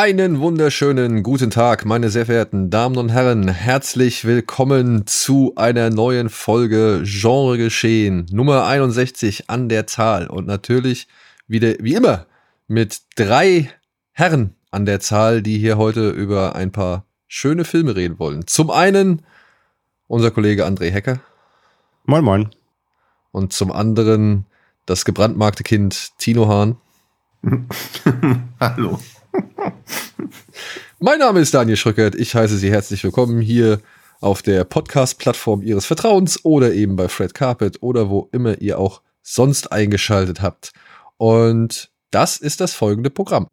Einen wunderschönen guten Tag, meine sehr verehrten Damen und Herren. Herzlich willkommen zu einer neuen Folge Genre Geschehen Nummer 61 an der Zahl. Und natürlich wieder, wie immer, mit drei Herren an der Zahl, die hier heute über ein paar schöne Filme reden wollen. Zum einen unser Kollege André Hecker. Moin, moin. Und zum anderen das gebrandmarkte Kind Tino Hahn. Hallo. Mein Name ist Daniel Schröckert. Ich heiße Sie herzlich willkommen hier auf der Podcast-Plattform Ihres Vertrauens oder eben bei Fred Carpet oder wo immer ihr auch sonst eingeschaltet habt. Und das ist das folgende Programm.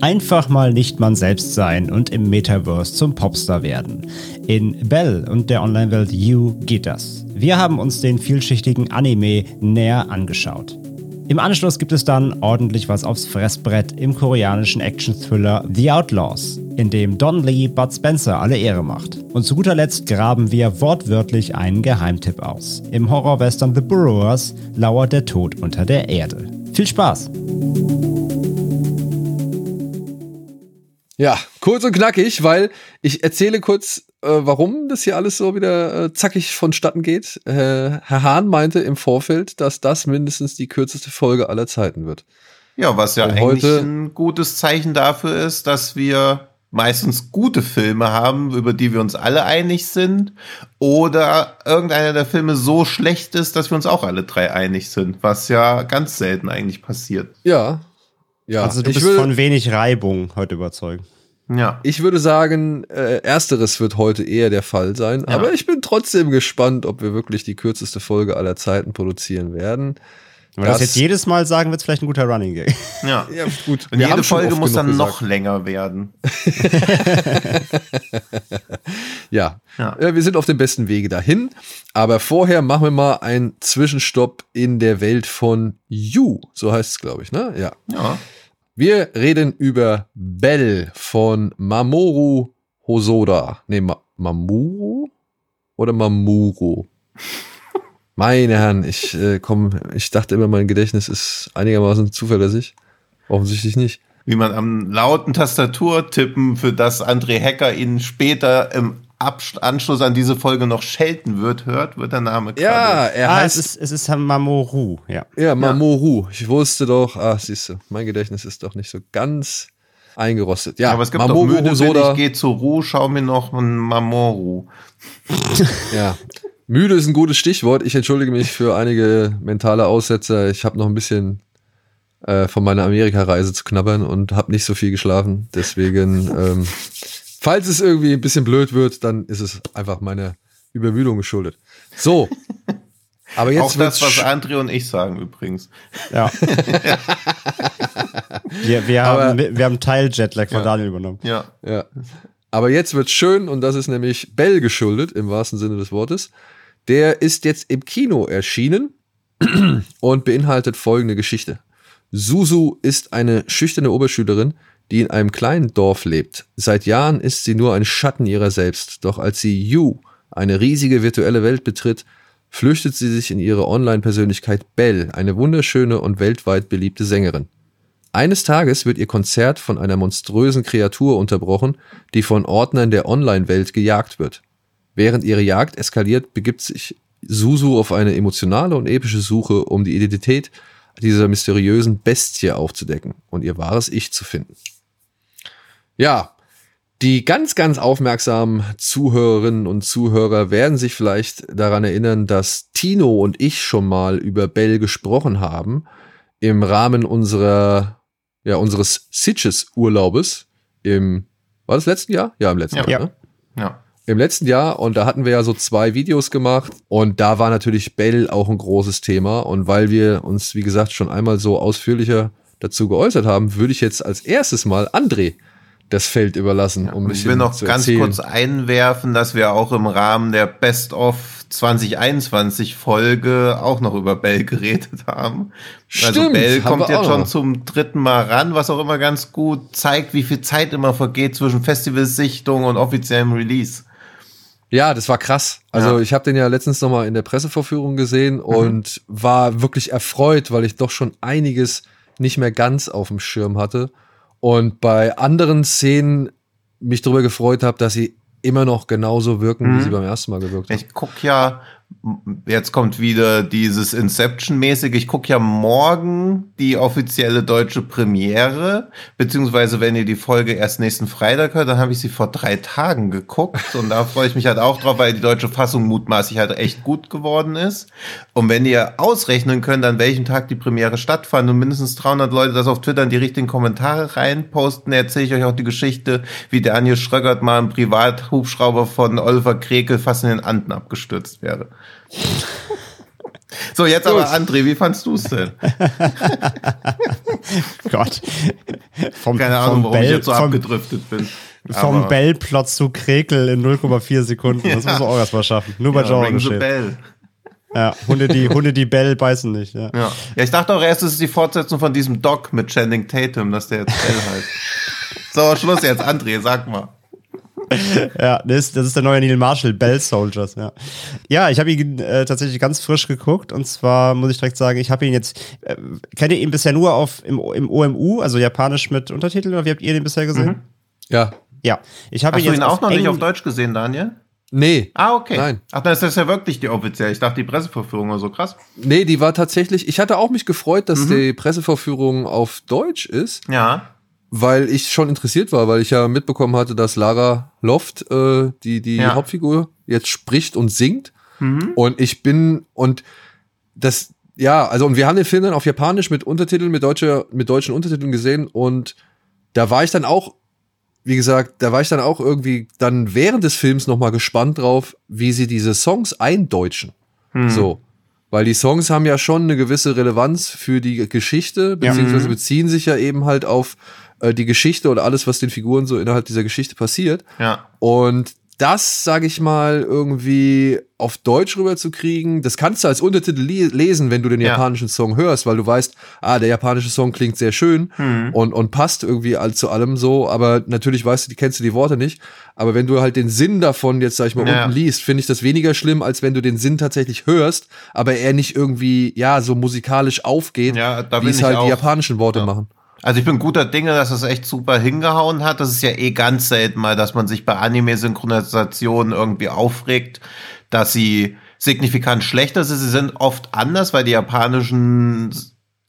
Einfach mal nicht man selbst sein und im Metaverse zum Popstar werden. In Bell und der Online-Welt You geht das. Wir haben uns den vielschichtigen Anime näher angeschaut. Im Anschluss gibt es dann ordentlich was aufs Fressbrett im koreanischen Action-Thriller The Outlaws, in dem Don Lee Bud Spencer alle Ehre macht. Und zu guter Letzt graben wir wortwörtlich einen Geheimtipp aus. Im Horror-Western The Burrowers lauert der Tod unter der Erde. Viel Spaß! Ja, kurz und knackig, weil ich erzähle kurz, warum das hier alles so wieder äh, zackig vonstatten geht. Äh, Herr Hahn meinte im Vorfeld, dass das mindestens die kürzeste Folge aller Zeiten wird. Ja, was ja Und eigentlich heute- ein gutes Zeichen dafür ist, dass wir meistens gute Filme haben, über die wir uns alle einig sind, oder irgendeiner der Filme so schlecht ist, dass wir uns auch alle drei einig sind, was ja ganz selten eigentlich passiert. Ja. Ja, also du ich, bist von wenig Reibung heute überzeugt. Ja. ich würde sagen, äh, ersteres wird heute eher der Fall sein. Ja. Aber ich bin trotzdem gespannt, ob wir wirklich die kürzeste Folge aller Zeiten produzieren werden. Wenn wir das Das- jetzt jedes Mal sagen, wird es vielleicht ein guter Running Gag. Ja. Ja, gut. Und wir jede Folge muss dann noch gesagt. länger werden. Ja. Ja. Äh, wir sind auf dem besten Wege dahin. Aber vorher machen wir mal einen Zwischenstopp in der Welt von You. So heißt es, glaube ich, ne? Ja. Ja. Wir reden über Bell von Mamoru Hosoda. Nee, Ma Mamuru oder Mamuro? Meine Herren, ich äh, komm, ich dachte immer, mein Gedächtnis ist einigermaßen zuverlässig. Offensichtlich nicht. Wie man am lauten Tastaturtippen, für das André Hacker ihn später im Anschluss an diese Folge noch schelten wird, hört, wird der Name Ja, gerade. er ah, heißt es ist, es ist Mamoru, ja. Ja, Mamoru. Ich wusste doch, ah, siehst du, mein Gedächtnis ist doch nicht so ganz eingerostet. Ja, Aber es gibt Mamoru doch müde Hosoda. ich, geh zur Ruhe, schau mir noch ein Mamoru. Ja. Müde ist ein gutes Stichwort. Ich entschuldige mich für einige mentale Aussetzer. Ich habe noch ein bisschen äh, von meiner Amerika-Reise zu knabbern und habe nicht so viel geschlafen. Deswegen, ähm, falls es irgendwie ein bisschen blöd wird, dann ist es einfach meiner Übermüdung geschuldet. So. Aber jetzt Auch das, was André und ich sagen übrigens. Ja. wir, wir, Aber- haben, wir haben Teil-Jetlag von Ja. Daniel übernommen. Ja. Ja. Aber jetzt wird's schön und das ist nämlich Bell geschuldet, im wahrsten Sinne des Wortes. Der ist jetzt im Kino erschienen und beinhaltet folgende Geschichte. Susu ist eine schüchterne Oberschülerin, die in einem kleinen Dorf lebt. Seit Jahren ist sie nur ein Schatten ihrer selbst. Doch als sie You, eine riesige virtuelle Welt betritt, flüchtet sie sich in ihre Online-Persönlichkeit Belle, eine wunderschöne und weltweit beliebte Sängerin. Eines Tages wird ihr Konzert von einer monströsen Kreatur unterbrochen, die von Ordnern der Online-Welt gejagt wird. Während ihre Jagd eskaliert, begibt sich Susu auf eine emotionale und epische Suche, um die Identität dieser mysteriösen Bestie aufzudecken und ihr wahres Ich zu finden. Ja, die ganz, ganz aufmerksamen Zuhörerinnen und Zuhörer werden sich vielleicht daran erinnern, dass Tino und ich schon mal über Bell gesprochen haben im Rahmen unserer, ja, unseres Sitges-Urlaubes im, war das letzten Jahr? Ja, im letzten Ja. Jahr. Ja. Ne? Ja. Im letzten Jahr und da hatten wir ja so zwei Videos gemacht und da war natürlich Bell auch ein großes Thema und weil wir uns, wie gesagt, schon einmal so ausführlicher dazu geäußert haben, würde ich jetzt als erstes mal André das Feld überlassen, um Ich will noch ganz erzählen. kurz einwerfen, dass wir auch im Rahmen der Best of 2021 Folge auch noch über Bell geredet haben. also Stimmt, Bell haben kommt jetzt schon noch. zum dritten Mal ran, was auch immer ganz gut zeigt, wie viel Zeit immer vergeht zwischen Festivalsichtung und offiziellem Release. Ja, das war krass. Also Ja. ich habe den ja letztens noch mal in der Pressevorführung gesehen und war wirklich erfreut, weil ich doch schon einiges nicht mehr ganz auf dem Schirm hatte und bei anderen Szenen mich darüber gefreut habe, dass sie immer noch genauso wirken, wie Mhm. sie beim ersten Mal gewirkt haben. Ich guck ja, jetzt kommt wieder dieses Inception-mäßige, ich guck ja morgen die offizielle deutsche Premiere, beziehungsweise wenn ihr die Folge erst nächsten Freitag hört, dann habe ich sie vor drei Tagen geguckt und da freue ich mich halt auch drauf, weil die deutsche Fassung mutmaßlich halt echt gut geworden ist. Und wenn ihr ausrechnen könnt, an welchem Tag die Premiere stattfand und mindestens 300 Leute das auf Twitter in die richtigen Kommentare reinposten, erzähle ich euch auch die Geschichte, wie Daniel Schröckert mal im Privathubschrauber von Oliver Krekel fast in den Anden abgestürzt wäre. So, jetzt aber André, wie fandst du es denn? Gott. Vom, Keine vom Ahnung, warum ich Bell- jetzt so vom, abgedriftet bin. vom Aber- Bell-Plot zu Krekel in 0,4 Sekunden. Das muss man auch erstmal schaffen. Nur bei ja, Genre. Bell. Ja, Hunde, die, Hunde, die Bell beißen nicht. Ja. Ja. ja, ich dachte auch erst, es ist die Fortsetzung von diesem Doc mit Channing Tatum, dass der jetzt Bell heißt. So, Schluss jetzt, André, sag mal. Ja, das ist, das ist der neue Neil Marshall, Bell Soldiers, ja. Ja, ich habe ihn äh, tatsächlich ganz frisch geguckt und zwar muss ich direkt sagen, ich habe ihn jetzt, äh, kennt ihr ihn bisher nur auf im, im OMU, also japanisch mit Untertiteln, oder wie habt ihr den bisher gesehen? Mhm. Ja. Ja, ich habe Hast ihn du jetzt ihn auch noch nicht Eng- auf Deutsch gesehen, Daniel? Nee. Ah, okay. Nein. Ach, dann ist das ja wirklich die offizielle. Ich dachte, die Presseverführung war so krass. Nee, die war tatsächlich, ich hatte auch mich gefreut, dass Mhm. die Pressevorführung auf Deutsch ist, Ja. Weil ich schon interessiert war, weil ich ja mitbekommen hatte, dass Lara Loft, äh, die, die Ja. Hauptfigur, jetzt spricht und singt. Mhm. Und ich bin, und das, ja, also, und wir haben den Film dann auf Japanisch mit Untertiteln, mit, deutscher, mit deutschen Untertiteln gesehen und da war ich dann auch, wie gesagt, da war ich dann auch irgendwie dann während des Films nochmal gespannt drauf, wie sie diese Songs eindeutschen. Mhm. So. Weil die Songs haben ja schon eine gewisse Relevanz für die Geschichte, beziehungsweise Mhm. beziehen sich ja eben halt auf äh, die Geschichte oder alles, was den Figuren so innerhalb dieser Geschichte passiert. Ja. Und das, sage ich mal, irgendwie auf Deutsch rüberzukriegen, das kannst du als Untertitel lesen, wenn du den Ja. japanischen Song hörst, weil du weißt, ah, der japanische Song klingt sehr schön Mhm. und, und passt irgendwie all, zu allem so, aber natürlich weißt du, die kennst du die Worte nicht. Aber wenn du halt den Sinn davon jetzt, sag ich mal, Ja. unten liest, finde ich das weniger schlimm, als wenn du den Sinn tatsächlich hörst, aber er nicht irgendwie, ja, so musikalisch aufgeht, Ja, da wie es halt auch. die japanischen Worte machen. Also ich bin guter Dinge, dass es echt super hingehauen hat. Das ist ja eh ganz selten mal, dass man sich bei Anime-Synchronisationen irgendwie aufregt, dass sie signifikant schlechter sind. Sie sind oft anders, weil die japanischen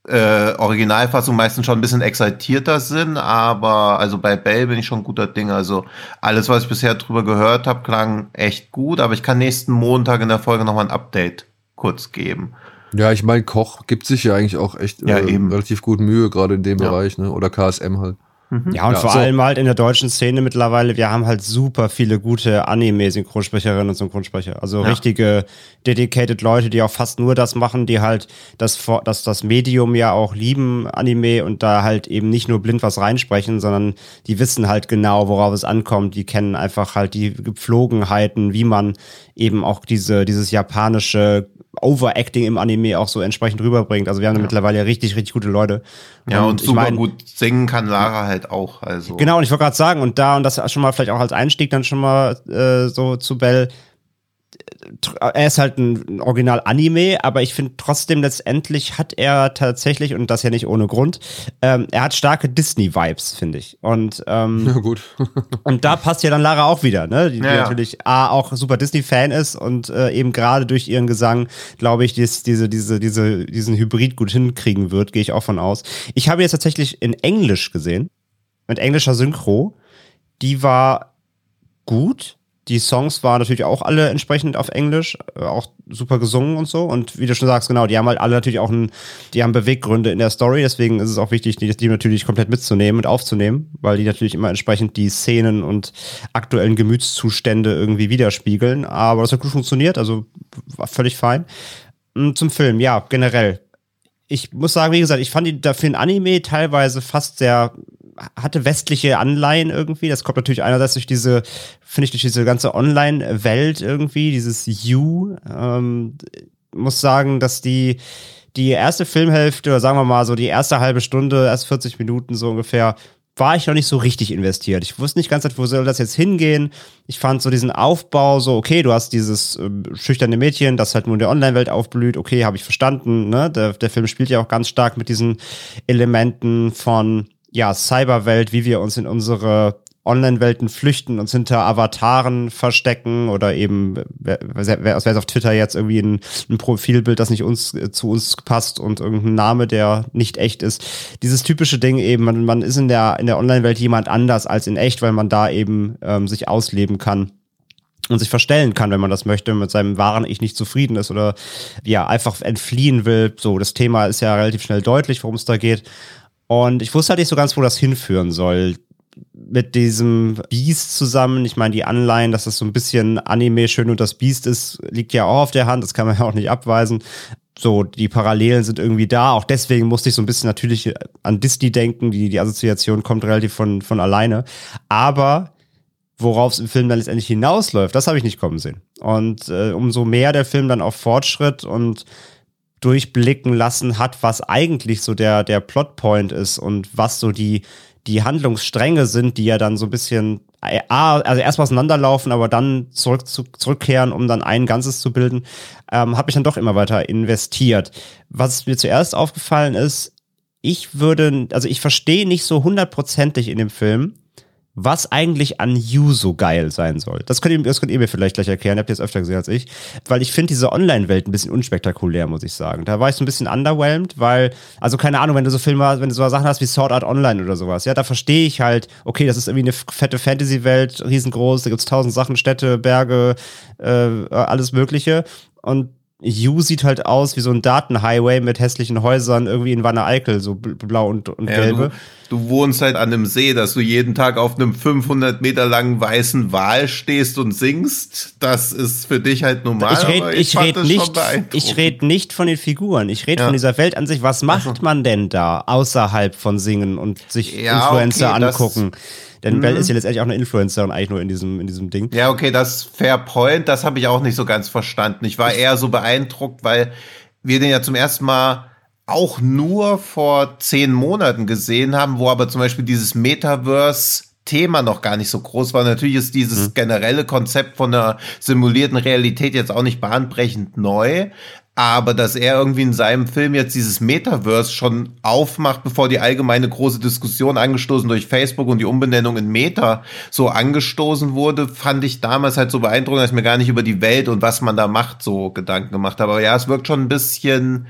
äh, Originalfassungen meistens schon ein bisschen exaltierter sind. Aber also bei Bell bin ich schon guter Dinge. Also alles, was ich bisher drüber gehört habe, klang echt gut. Aber ich kann nächsten Montag in der Folge nochmal ein Update kurz geben. Ja, ich meine, Koch gibt sich ja eigentlich auch echt Ja, äh, eben. relativ gut Mühe, gerade in dem Ja. Bereich, ne? Oder KSM halt. Ja, und Ja, vor so. allem halt in der deutschen Szene mittlerweile, wir haben halt super viele gute Anime-Synchronsprecherinnen und Synchronsprecher. Also Ja. richtige dedicated Leute, die auch fast nur das machen, die halt das, das, das Medium ja auch lieben, Anime, und da halt eben nicht nur blind was reinsprechen, sondern die wissen halt genau, worauf es ankommt. Die kennen einfach halt die Gepflogenheiten, wie man eben auch diese, dieses japanische Overacting im Anime auch so entsprechend rüberbringt. Also wir haben da mittlerweile richtig, richtig gute Leute. Ja, und, ich super mein- gut singen kann Lara halt auch. Also. Genau, und ich wollte gerade sagen, und da, und das schon mal vielleicht auch als Einstieg dann schon mal äh, so zu Bell, er ist halt ein Original-Anime, aber ich finde trotzdem letztendlich hat er tatsächlich, und das ja nicht ohne Grund, ähm, er hat starke Disney-Vibes, finde ich. Und, ähm, Ja, gut. und da passt ja dann Lara auch wieder, ne? Die, die Ja, ja. natürlich A, auch super Disney-Fan ist und äh, eben gerade durch ihren Gesang, glaube ich, dies, diese, diese, diese, diesen Hybrid gut hinkriegen wird, gehe ich auch von aus. Ich habe jetzt tatsächlich in Englisch gesehen, mit englischer Synchro. Die war gut. Die Songs waren natürlich auch alle entsprechend auf Englisch, äh, auch super gesungen und so. Und wie du schon sagst, genau, die haben halt alle natürlich auch ein, die haben Beweggründe in der Story, deswegen ist es auch wichtig, die, die natürlich komplett mitzunehmen und aufzunehmen, weil die natürlich immer entsprechend die Szenen und aktuellen Gemütszustände irgendwie widerspiegeln. Aber das hat gut funktioniert, also war völlig fein. Mm, Zum Film, ja, generell. Ich muss sagen, wie gesagt, ich fand ihn dafür ein Anime teilweise fast sehr hatte westliche Anleihen irgendwie. Das kommt natürlich einerseits durch diese, finde ich, durch diese ganze Online-Welt irgendwie, dieses You. Ähm, muss sagen, dass die, die erste Filmhälfte, oder sagen wir mal so die erste halbe Stunde, erst 40 Minuten so ungefähr, war ich noch nicht so richtig investiert. Ich wusste nicht ganz, wo soll das jetzt hingehen. Ich fand so diesen Aufbau so, okay, du hast dieses äh, schüchterne Mädchen, das halt nur in der Online-Welt aufblüht. Okay, habe ich verstanden. Ne? Der, der Film spielt ja auch ganz stark mit diesen Elementen von ja, Cyberwelt, wie wir uns in unsere Online-Welten flüchten, uns hinter Avataren verstecken oder eben, wer, wer, wer auf Twitter jetzt irgendwie ein, ein Profilbild, das nicht uns äh, zu uns passt und irgendein Name, der nicht echt ist. Dieses typische Ding eben, man, man ist in der, in der Online-Welt jemand anders als in echt, weil man da eben ähm, sich ausleben kann und sich verstellen kann, wenn man das möchte, mit seinem wahren Ich nicht zufrieden ist oder ja, einfach entfliehen will. So, das Thema ist ja relativ schnell deutlich, worum es da geht. Und ich wusste halt nicht so ganz, wo das hinführen soll mit diesem Beast zusammen. Ich meine, die Anleihen, dass das so ein bisschen Anime schön und das Beast ist, liegt ja auch auf der Hand. Das kann man ja auch nicht abweisen. So, die Parallelen sind irgendwie da. Auch deswegen musste ich so ein bisschen natürlich an Disney denken. Die, die Assoziation kommt relativ von, von alleine. Aber worauf es im Film dann letztendlich hinausläuft, das habe ich nicht kommen sehen. Und äh, umso mehr der Film dann auf Fortschritt und durchblicken lassen hat, was eigentlich so der, der Plotpoint ist und was so die, die Handlungsstränge sind, die ja dann so ein bisschen, äh, also erstmal auseinanderlaufen, aber dann zurück zu, zurückkehren, um dann ein Ganzes zu bilden, ähm, habe ich dann doch immer weiter investiert. Was mir zuerst aufgefallen ist, ich würde, also ich verstehe nicht so hundertprozentig in dem Film, was eigentlich an You so geil sein soll. Das könnt ihr, das könnt ihr mir vielleicht gleich erklären, habt ihr es öfter gesehen als ich. Weil ich finde diese Online-Welt ein bisschen unspektakulär, muss ich sagen. Da war ich so ein bisschen underwhelmed, weil, also keine Ahnung, wenn du so Filme, wenn du so Sachen hast wie Sword Art Online oder sowas, ja, da verstehe ich halt, okay, das ist irgendwie eine fette Fantasy-Welt, riesengroß, da gibt's tausend Sachen, Städte, Berge, äh, alles Mögliche. Und U sieht halt aus wie so ein Datenhighway mit hässlichen Häusern irgendwie in Wanne Eickel, so blau und, und ja, gelbe. Du, du, wohnst halt an einem See, dass du jeden Tag auf einem 500 Meter langen weißen Wal stehst und singst. Das ist für dich halt normal. Ich rede ich red nicht, ich red nicht von den Figuren. Ich rede ja. von dieser Welt an sich. Was macht man denn da außerhalb von Singen und sich ja, Influencer okay, angucken? Das denn mhm. Belle ist ja letztendlich auch eine Influencerin eigentlich nur in diesem, in diesem Ding. Ja, okay, das Fair Point, das habe ich auch nicht so ganz verstanden. Ich war eher so beeindruckt, weil wir den ja zum ersten Mal auch nur vor zehn Monaten gesehen haben, wo aber zum Beispiel dieses Metaverse Thema noch gar nicht so groß war. Natürlich ist dieses mhm. generelle Konzept von einer simulierten Realität jetzt auch nicht bahnbrechend neu, aber dass er irgendwie in seinem Film jetzt dieses Metaverse schon aufmacht, bevor die allgemeine große Diskussion angestoßen durch Facebook und die Umbenennung in Meta so angestoßen wurde, fand ich damals halt so beeindruckend, dass ich mir gar nicht über die Welt und was man da macht so Gedanken gemacht habe. Aber ja, es wirkt schon ein bisschen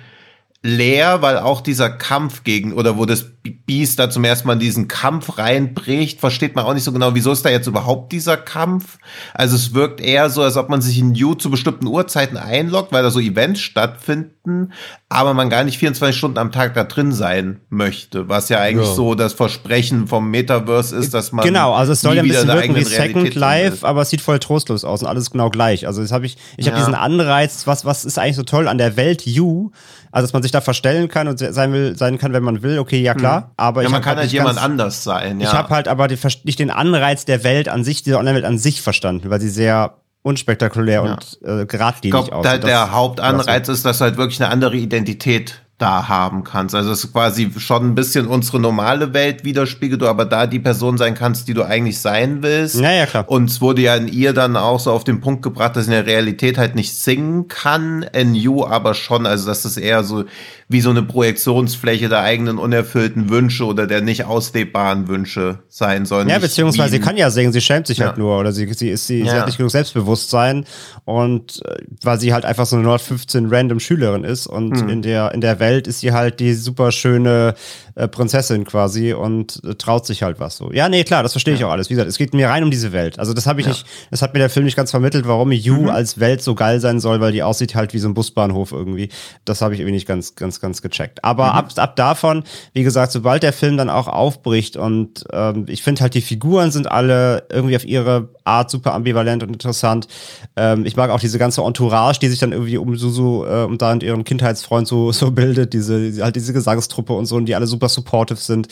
leer, weil auch dieser Kampf gegen, oder wo das Beast da zum ersten Mal in diesen Kampf reinbricht, versteht man auch nicht so genau, wieso ist da jetzt überhaupt dieser Kampf? Also es wirkt eher so, als ob man sich in You zu bestimmten Uhrzeiten einloggt, weil da so Events stattfinden, aber man gar nicht 24 Stunden am Tag da drin sein möchte, was ja eigentlich ja. so das Versprechen vom Metaverse ist, dass man Genau, also es soll ja ein bisschen wirken wie Second Life, aber es sieht voll trostlos aus und alles genau gleich. Also das habe ich ich ja. habe diesen Anreiz, was was ist eigentlich so toll an der Welt You? Also, dass man sich da verstellen kann und sein will, sein kann, wenn man will, okay, ja klar. Mhm. Aber ja, ich man kann halt, halt jemand ganz, anders sein, ja. Ich habe halt aber die, nicht den Anreiz der Welt an sich, dieser Online-Welt an sich verstanden, weil sie sehr unspektakulär ja. und äh, geradlinig aussieht. Glaube, der Hauptanreiz ist, dass du halt wirklich eine andere Identität da haben kannst. Also es ist quasi schon ein bisschen unsere normale Welt widerspiegelt, du aber da die Person sein kannst, die du eigentlich sein willst. Ja, ja, klar. Und es wurde ja in ihr dann auch so auf den Punkt gebracht, dass in der Realität halt nicht singen kann, in you aber schon, also dass das eher so wie so eine Projektionsfläche der eigenen unerfüllten Wünsche oder der nicht auslebbaren Wünsche sein soll. Ja, beziehungsweise sie kann ja singen, sie schämt sich halt ja. halt nur oder sie, sie ist sie, ja. sie hat nicht genug Selbstbewusstsein und äh, weil sie halt einfach so eine 15 random Schülerin ist und hm. in der in der Welt ist sie halt die super schöne äh, Prinzessin quasi und äh, traut sich halt was so. Ja, nee, klar, das verstehe ich ja. auch alles. Wie gesagt, es geht mir rein um diese Welt. Also das habe ich ja. nicht, das hat mir der Film nicht ganz vermittelt, warum You mhm. als Welt so geil sein soll, weil die aussieht halt wie so ein Busbahnhof irgendwie. Das habe ich irgendwie nicht ganz, ganz, ganz gecheckt. Aber mhm. ab, ab davon, wie gesagt, sobald der Film dann auch aufbricht und ähm, ich finde halt die Figuren sind alle irgendwie auf ihre Art super ambivalent und interessant. Ähm, ich mag auch diese ganze Entourage, die sich dann irgendwie um Susu äh, und da und ihren Kindheitsfreund so, so bildet, diese, halt diese Gesangstruppe und so, und die alle super supportive sind.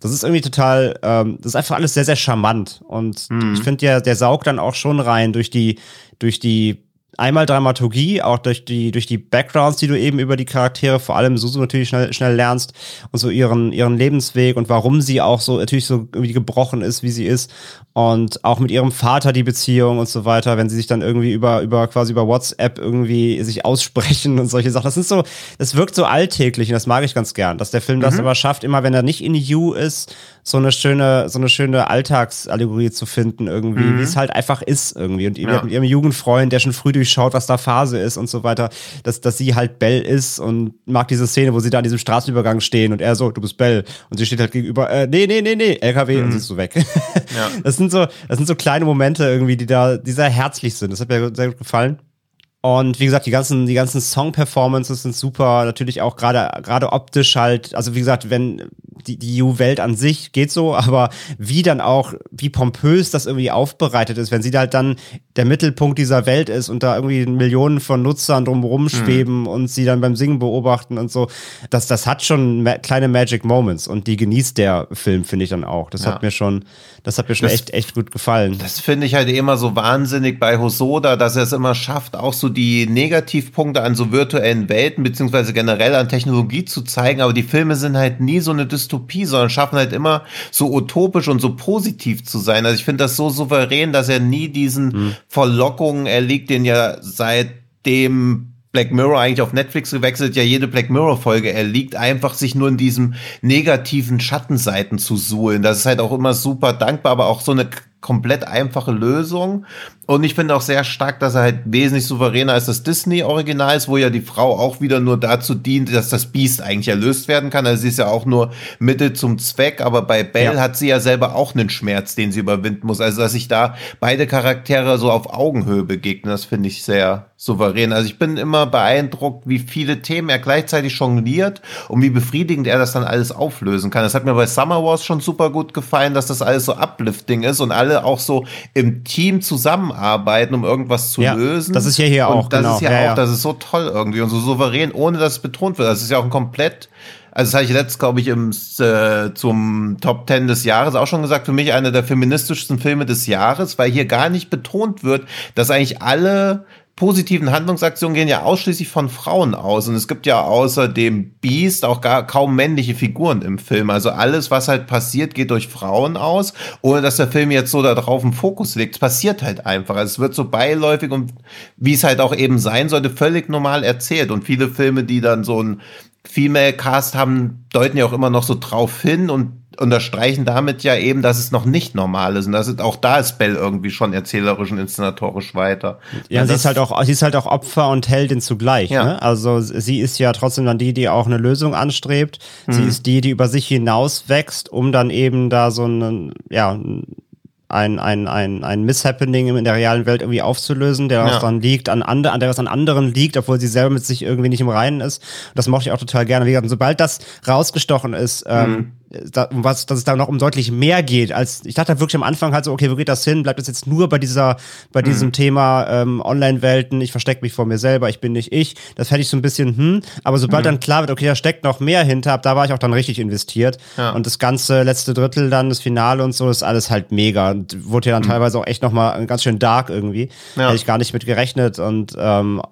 Das ist irgendwie total, ähm, das ist einfach alles sehr, sehr charmant. Und mhm. ich finde, der, der saugt dann auch schon rein durch die, durch die einmal Dramaturgie, auch durch die, durch die Backgrounds, die du eben über die Charaktere, vor allem Susu natürlich schnell, schnell lernst und so ihren, ihren Lebensweg und warum sie auch so natürlich so irgendwie gebrochen ist, wie sie ist und auch mit ihrem Vater die Beziehung und so weiter, wenn sie sich dann irgendwie über, über quasi über WhatsApp irgendwie sich aussprechen und solche Sachen. Das ist so, das wirkt so alltäglich und das mag ich ganz gern, dass der Film mhm. das aber schafft, immer wenn er nicht in You ist, so eine schöne, so eine schöne Alltagsallegorie zu finden irgendwie, mhm. wie es halt einfach ist irgendwie. Und ja. mit ihrem Jugendfreund, der schon früh durchschaut, was da Phase ist und so weiter, dass, dass sie halt Bell ist und mag diese Szene, wo sie da an diesem Straßenübergang stehen und er so, du bist Bell. Und sie steht halt gegenüber, äh, nee, nee, nee, nee, LKW mhm. und sie ist so weg. Ja. Das sind so, das sind so kleine Momente irgendwie, die da, die sehr herzlich sind. Das hat mir sehr gut gefallen. Und wie gesagt, die ganzen, die ganzen Song-Performances sind super. Natürlich auch gerade, gerade optisch halt. Also wie gesagt, wenn die, die EU-Welt an sich geht so, aber wie dann auch, wie pompös das irgendwie aufbereitet ist, wenn sie halt dann der Mittelpunkt dieser Welt ist und da irgendwie Millionen von Nutzern drumherum mhm. schweben mhm. und sie dann beim Singen beobachten und so. Das, das hat schon ma kleine Magic Moments und die genießt der Film, finde ich dann auch. Das ja. hat mir schon, das hat mir schon das, echt, echt gut gefallen. Das finde ich halt immer so wahnsinnig bei Hosoda, dass er es immer schafft, auch so die Negativpunkte an so virtuellen Welten beziehungsweise generell an Technologie zu zeigen, aber die Filme sind halt nie so eine Dystopie, sondern schaffen halt immer so utopisch und so positiv zu sein. Also ich finde das so souverän, dass er nie diesen mhm. Verlockungen erliegt, den ja seitdem Black Mirror eigentlich auf Netflix gewechselt, ja jede Black Mirror Folge erliegt, einfach sich nur in diesem negativen Schattenseiten zu suhlen. Das ist halt auch immer super dankbar, aber auch so eine komplett einfache Lösung. Und ich finde auch sehr stark, dass er halt wesentlich souveräner als das Disney-Original ist, wo ja die Frau auch wieder nur dazu dient, dass das Biest eigentlich erlöst werden kann. Also sie ist ja auch nur Mittel zum Zweck, aber bei Belle ja. hat sie ja selber auch einen Schmerz, den sie überwinden muss. Also dass sich da beide Charaktere so auf Augenhöhe begegnen, das finde ich sehr souverän. Also ich bin immer beeindruckt, wie viele Themen er gleichzeitig jongliert und wie befriedigend er das dann alles auflösen kann. Das hat mir bei Summer Wars schon super gut gefallen, dass das alles so uplifting ist und alle auch so im Team zusammen zusammenarbeiten, um irgendwas zu ja, lösen. Das ist ja hier und auch. Das genau. ist ja, ja auch, das ist so toll irgendwie und so souverän, ohne dass es betont wird. Das ist ja auch ein komplett also das habe ich letzt, glaube ich, im, äh, zum Top Ten des Jahres auch schon gesagt, für mich einer der feministischsten Filme des Jahres, weil hier gar nicht betont wird, dass eigentlich alle positiven Handlungsaktionen gehen ja ausschließlich von Frauen aus. Und es gibt ja außer dem Beast auch gar kaum männliche Figuren im Film. Also alles, was halt passiert, geht durch Frauen aus, ohne dass der Film jetzt so darauf einen Fokus legt. Es passiert halt einfach. Also es wird so beiläufig und wie es halt auch eben sein sollte, völlig normal erzählt. Und viele Filme, die dann so ein Female Cast haben, deuten ja auch immer noch so drauf hin und unterstreichen damit ja eben, dass es noch nicht normal ist. Und das ist, auch da ist Bell irgendwie schon erzählerisch und inszenatorisch weiter. Ja, sie ist halt auch, sie ist halt auch Opfer und Heldin zugleich. Ja. Ne? Also sie ist ja trotzdem dann die, die auch eine Lösung anstrebt. Mhm. Sie ist die, die über sich hinaus wächst, um dann eben da so einen, ja, ein, ein, ein, ein Misshappening in der realen Welt irgendwie aufzulösen, der ja. dann liegt an, andre, an der was an anderen liegt, obwohl sie selber mit sich irgendwie nicht im Reinen ist. Das mochte ich auch total gerne. Wie gesagt, sobald das rausgestochen ist, ähm, mhm da, um was, dass es da noch um deutlich mehr geht, als ich dachte wirklich am Anfang halt so, okay, wo geht das hin? Bleibt es jetzt nur bei dieser, bei mhm. diesem Thema ähm, Online-Welten, ich verstecke mich vor mir selber, ich bin nicht ich. Das hätte ich so ein bisschen, hm, aber sobald mhm. dann klar wird, okay, da steckt noch mehr hinter, da war ich auch dann richtig investiert. Ja. Und das ganze letzte Drittel dann, das Finale und so, ist alles halt mega. Und wurde ja dann mhm. teilweise auch echt nochmal ganz schön dark irgendwie. Ja. Hätte ich gar nicht mit gerechnet und ähm,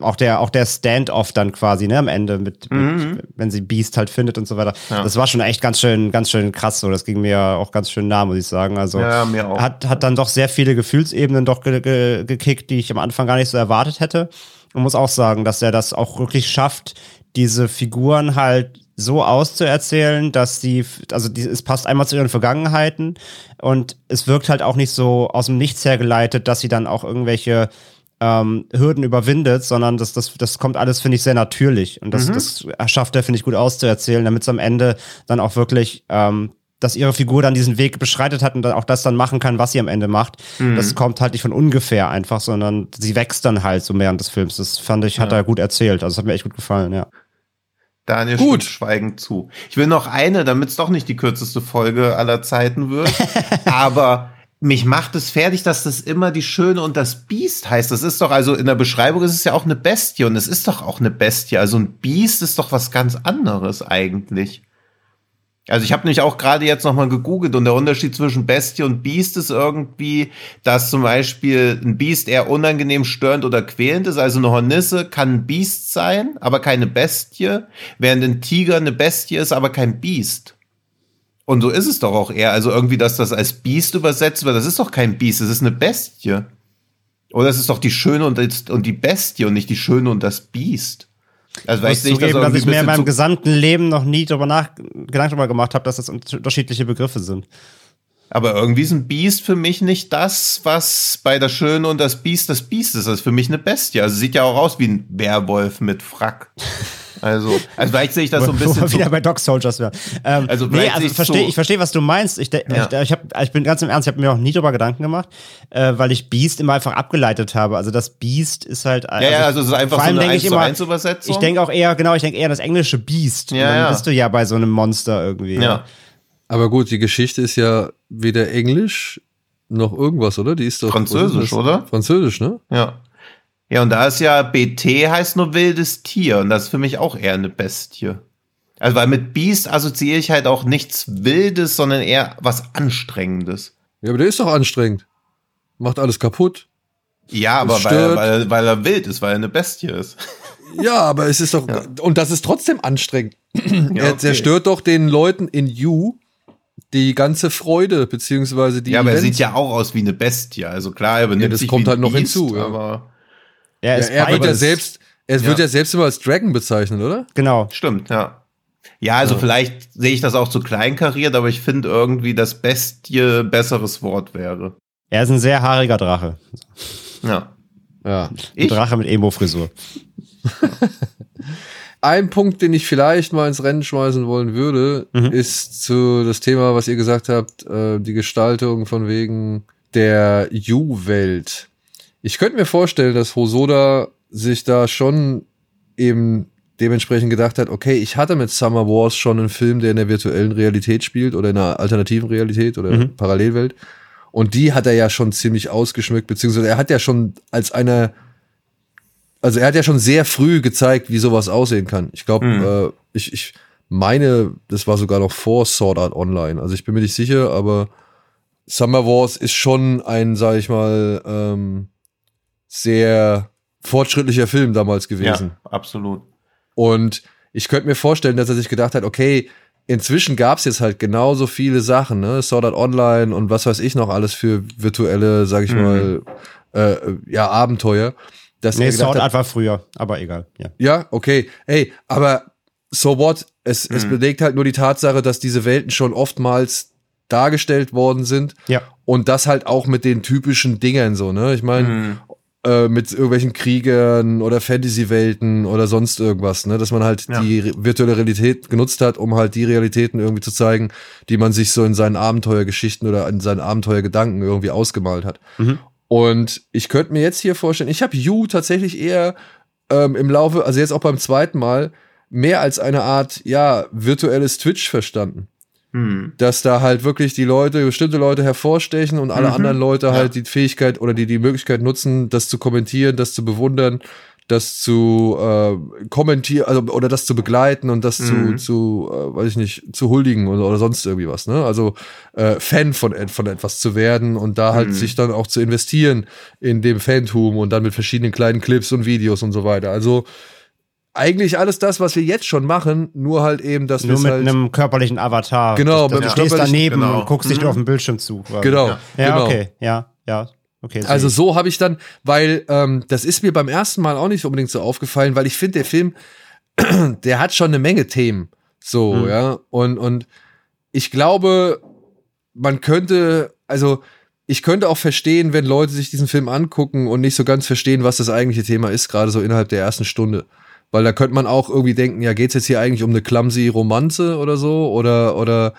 auch der, auch der Standoff dann quasi, ne, am Ende mit, mhm. mit wenn sie Beast halt findet und so weiter. Ja. Das war schon echt ganz schön, ganz schön krass so. Das ging mir auch ganz schön nah, muss ich sagen. Also ja, mir auch. Hat, hat dann doch sehr viele Gefühlsebenen doch ge ge gekickt, die ich am Anfang gar nicht so erwartet hätte. Und muss auch sagen, dass er das auch wirklich schafft, diese Figuren halt so auszuerzählen, dass sie, also die, es passt einmal zu ihren Vergangenheiten und es wirkt halt auch nicht so aus dem Nichts hergeleitet, dass sie dann auch irgendwelche ähm, Hürden überwindet, sondern das, das, das kommt alles, finde ich, sehr natürlich. Und das, mhm. das schafft er, finde ich, gut auszuerzählen, damit es am Ende dann auch wirklich, ähm, dass ihre Figur dann diesen Weg beschreitet hat und dann auch das dann machen kann, was sie am Ende macht. Mhm. Das kommt halt nicht von ungefähr einfach, sondern sie wächst dann halt so während des Films. Das fand ich, hat ja. er gut erzählt. Also das hat mir echt gut gefallen, ja. Daniel Gut. schweigend zu. Ich will noch eine, damit es doch nicht die kürzeste Folge aller Zeiten wird. aber mich macht es fertig, dass das immer die Schöne und das Biest heißt. Das ist doch, also in der Beschreibung ist es ja auch eine Bestie und es ist doch auch eine Bestie. Also ein Biest ist doch was ganz anderes eigentlich. Also ich habe nämlich auch gerade jetzt nochmal gegoogelt und der Unterschied zwischen Bestie und Biest ist irgendwie, dass zum Beispiel ein Biest eher unangenehm störend oder quälend ist. Also eine Hornisse kann ein Biest sein, aber keine Bestie, während ein Tiger eine Bestie ist, aber kein Biest. Und so ist es doch auch eher. Also irgendwie, dass das als Biest übersetzt wird, das ist doch kein Biest, das ist eine Bestie. Oder es ist doch die Schöne und, und die Bestie und nicht die Schöne und das Biest. Also ich muss zugeben, das dass ich mir in meinem gesamten Leben noch nie darüber nach Gedanken darüber gemacht habe, dass das unterschiedliche Begriffe sind. Aber irgendwie ist ein Biest für mich nicht das, was bei der Schöne und das Biest das Biest ist. Das ist für mich eine Bestie. Also sieht ja auch aus wie ein Werwolf mit Frack. Also, also vielleicht sehe ich das so ein bisschen. Wo wieder bei Dog Soldiers wären. Ähm, also, nee, also versteh, so ich verstehe, was du meinst. Ich, ja. ich, ich, hab, ich bin ganz im Ernst, ich habe mir auch nie darüber Gedanken gemacht, äh, weil ich Beast immer einfach abgeleitet habe. Also das Beast ist halt. Also, ja, ja, also es ist einfach so eine 1 zu 1 Übersetzung. Ich denke auch eher, genau, ich denke eher das englische Beast. Ja, dann ja. bist du ja bei so einem Monster irgendwie. Ja. Aber gut, die Geschichte ist ja weder Englisch noch irgendwas, oder? Die ist doch Französisch, oder? Französisch, ne? Ja. Ja, und da ist ja BT heißt nur wildes Tier und das ist für mich auch eher eine Bestie. Also, weil mit Biest assoziiere ich halt auch nichts Wildes, sondern eher was Anstrengendes. Ja, aber der ist doch anstrengend. Macht alles kaputt. Ja, aber weil, weil, weil er wild ist, weil er eine Bestie ist. Ja, aber es ist doch, ja. und das ist trotzdem anstrengend. Ja, okay. Er zerstört doch den Leuten in You die ganze Freude, beziehungsweise die. Ja, aber Events. er sieht ja auch aus wie eine Bestie. Also klar, er benimmt ja, das sich kommt wie halt noch Biest, hinzu. Aber er, ja, er wird ja selbst, er wird ja selbst immer als Dragon bezeichnet, oder? Genau. Stimmt, ja. Ja, also ja. vielleicht sehe ich das auch zu kleinkariert, aber ich finde irgendwie, dass Bestie besseres Wort wäre. Er ist ein sehr haariger Drache. Ja. Ja. Ein Drache mit Emo-Frisur. Ein Punkt, den ich vielleicht mal ins Rennen schmeißen wollen würde, mhm. ist zu das Thema, was ihr gesagt habt, äh, die Gestaltung von wegen der U-Welt. Ich könnte mir vorstellen, dass Hosoda sich da schon eben dementsprechend gedacht hat, okay, ich hatte mit Summer Wars schon einen Film, der in der virtuellen Realität spielt oder in einer alternativen Realität oder mhm. Parallelwelt. Und die hat er ja schon ziemlich ausgeschmückt, beziehungsweise er hat ja schon als eine, also er hat ja schon sehr früh gezeigt, wie sowas aussehen kann. Ich glaube, mhm. äh, ich, ich meine, das war sogar noch vor Sword Art Online. Also ich bin mir nicht sicher, aber Summer Wars ist schon ein, sag ich mal, ähm, sehr fortschrittlicher Film damals gewesen. Ja, absolut. Und ich könnte mir vorstellen, dass er sich gedacht hat, okay, inzwischen gab es jetzt halt genauso viele Sachen, ne? Sword Art Online und was weiß ich noch alles für virtuelle, sag ich mhm. mal, äh, ja, Abenteuer. Dass nee, Sword Art war früher, aber egal. Ja, ja okay. Ey, aber so what? Es, mhm. es belegt halt nur die Tatsache, dass diese Welten schon oftmals dargestellt worden sind. Ja. Und das halt auch mit den typischen Dingern so, ne? Ich meine, mhm. Äh, mit irgendwelchen Kriegern oder Fantasy-Welten oder sonst irgendwas, ne? Dass man halt ja. die virtuelle Realität genutzt hat, um halt die Realitäten irgendwie zu zeigen, die man sich so in seinen Abenteuergeschichten oder in seinen Abenteuergedanken irgendwie ausgemalt hat. Mhm. Und ich könnte mir jetzt hier vorstellen, ich habe You tatsächlich eher ähm, im Laufe, also jetzt auch beim zweiten Mal, mehr als eine Art, ja, virtuelles Twitch verstanden. Hm. Dass da halt wirklich die Leute, bestimmte Leute hervorstechen und alle mhm. anderen Leute halt ja. die Fähigkeit oder die die Möglichkeit nutzen, das zu kommentieren, das zu bewundern, das zu äh, kommentieren, also oder das zu begleiten und das mhm. zu, zu äh, weiß ich nicht, zu huldigen oder, oder sonst irgendwie was, ne? Also äh, Fan von, von etwas zu werden und da halt mhm. sich dann auch zu investieren in dem Fantum und dann mit verschiedenen kleinen Clips und Videos und so weiter. Also eigentlich alles das, was wir jetzt schon machen, nur halt eben, dass wir nur mit halt einem körperlichen Avatar. Genau, du stehst daneben genau. und guckst dich mhm. auf den Bildschirm zu. Genau, ja. ja, genau. okay, ja, ja. Okay, also so habe ich dann, weil ähm, das ist mir beim ersten Mal auch nicht unbedingt so aufgefallen, weil ich finde, der Film, der hat schon eine Menge Themen. So, mhm. ja. Und, und ich glaube, man könnte, also ich könnte auch verstehen, wenn Leute sich diesen Film angucken und nicht so ganz verstehen, was das eigentliche Thema ist, gerade so innerhalb der ersten Stunde. Weil da könnte man auch irgendwie denken, ja, geht's jetzt hier eigentlich um eine clumsy Romanze oder so? Oder, oder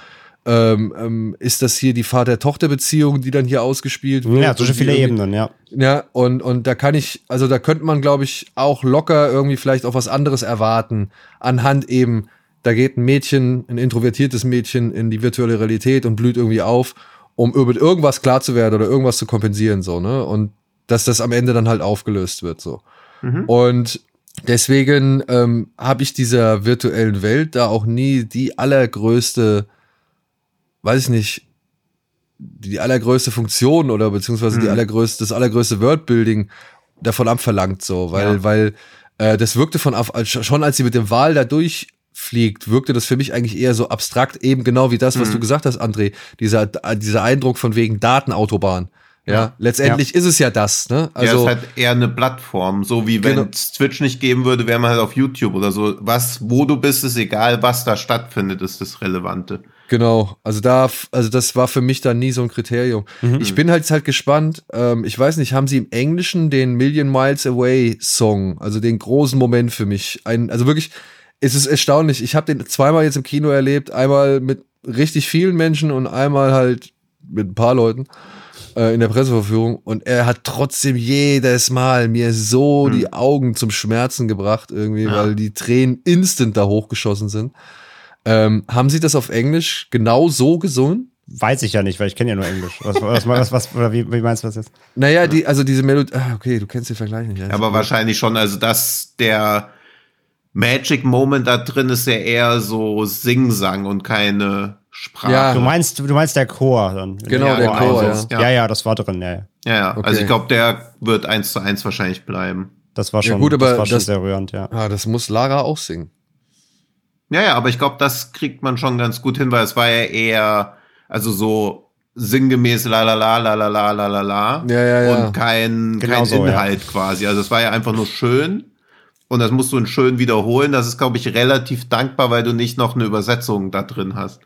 ähm, ähm, ist das hier die Vater-Tochter-Beziehung, die dann hier ausgespielt wird? Ja, zwischen viele Ebenen, ja. Ja, und, und da kann ich, also da könnte man, glaube ich, auch locker irgendwie vielleicht auch was anderes erwarten, anhand eben, da geht ein Mädchen, ein introvertiertes Mädchen in die virtuelle Realität und blüht irgendwie auf um über irgendwas klar zu werden oder irgendwas zu kompensieren, so, ne? Und dass das am Ende dann halt aufgelöst wird, so. Und deswegen ähm, habe ich dieser virtuellen Welt da auch nie die allergrößte, weiß ich nicht, die allergrößte Funktion oder beziehungsweise die allergrößte, das allergrößte Wordbuilding davon abverlangt, so, weil, Ja. weil äh, das wirkte von auf, als- schon als sie mit dem Wal da durchfliegt, wirkte das für mich eigentlich eher so abstrakt, eben genau wie das, was du gesagt hast, André, dieser, dieser Eindruck von wegen Datenautobahn. Ja, letztendlich ist es ja das, ne? Also, ja, Also, ist halt eher eine Plattform. So wie wenn Genau. es Twitch nicht geben würde, wäre man halt auf YouTube oder so. Was, wo du bist, ist egal, was da stattfindet, ist das Relevante. Genau, also da, also das war für mich dann nie so ein Kriterium. Ich bin halt halt gespannt. Ähm, ich weiß nicht, haben sie im Englischen den Million Miles Away Song, also den großen Moment für mich. Ein, also wirklich, es ist erstaunlich. Ich habe den zweimal jetzt im Kino erlebt, einmal mit richtig vielen Menschen und einmal halt mit ein paar Leuten äh, in der Presseverführung. Und er hat trotzdem jedes Mal mir so die Augen zum Schmerzen gebracht irgendwie, Ja. weil die Tränen instant da hochgeschossen sind. Ähm, haben Sie das auf Englisch genau so gesungen? Weiß ich ja nicht, weil ich kenne ja nur Englisch. Was, was, was, was, oder wie, wie meinst du das jetzt? Naja, die, also diese Melodie, ah, okay, du kennst den Vergleich nicht. ja. Aber wahrscheinlich schon, also dass der Magic Moment da drin ist ja eher so Singsang und keine Sprache. Ja. Du meinst, du meinst der Chor dann. Genau, Ja, der genau, Chor, ja. so. ja. ja, ja, das war drin, ja. ja. Ja, ja. Okay. Also ich glaube, der wird eins zu eins wahrscheinlich bleiben. Das war Ja, schon, gut, aber das war schon das- sehr rührend, ja. Ah, das muss Lara auch singen. Ja, ja, aber ich glaube, das kriegt man schon ganz gut hin, weil es war ja eher, also so sinngemäß la la la la la la la la la Ja, ja, ja. und kein, Genau kein so, ja. Inhalt quasi. Also es war ja einfach nur schön und das musst du in schön wiederholen. Das ist, glaube ich, relativ dankbar, weil du nicht noch eine Übersetzung da drin hast.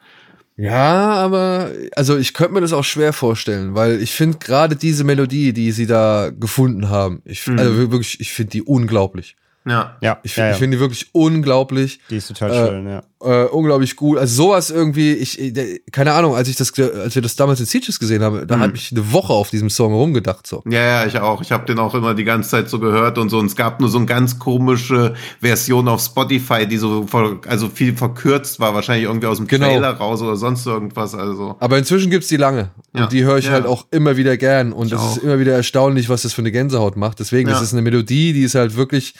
Ja, aber also ich könnte mir das auch schwer vorstellen, weil ich finde gerade diese Melodie, die sie da gefunden haben, ich Mhm. also wirklich, ich finde die unglaublich. Ja. Ja, Ich, ja, ja. ich finde die wirklich unglaublich. die ist total äh, schön, ja. Äh, unglaublich gut. Also sowas irgendwie, ich, äh, keine Ahnung, als ich das, als wir das damals in Sieges gesehen haben, da Mhm. habe ich eine Woche auf diesem Song rumgedacht so. Ja, ja, ich auch. Ich habe den auch immer die ganze Zeit so gehört und so. Und es gab nur so eine ganz komische Version auf Spotify, die so also viel verkürzt war, wahrscheinlich irgendwie aus dem Genau. Trailer raus oder sonst irgendwas. Also Aber inzwischen gibt's die lange. Ja. Und die höre ich Ja. halt auch immer wieder gern. Und es ist immer wieder erstaunlich, was das für eine Gänsehaut macht. Deswegen, Ja. das ist eine Melodie, die ist halt wirklich,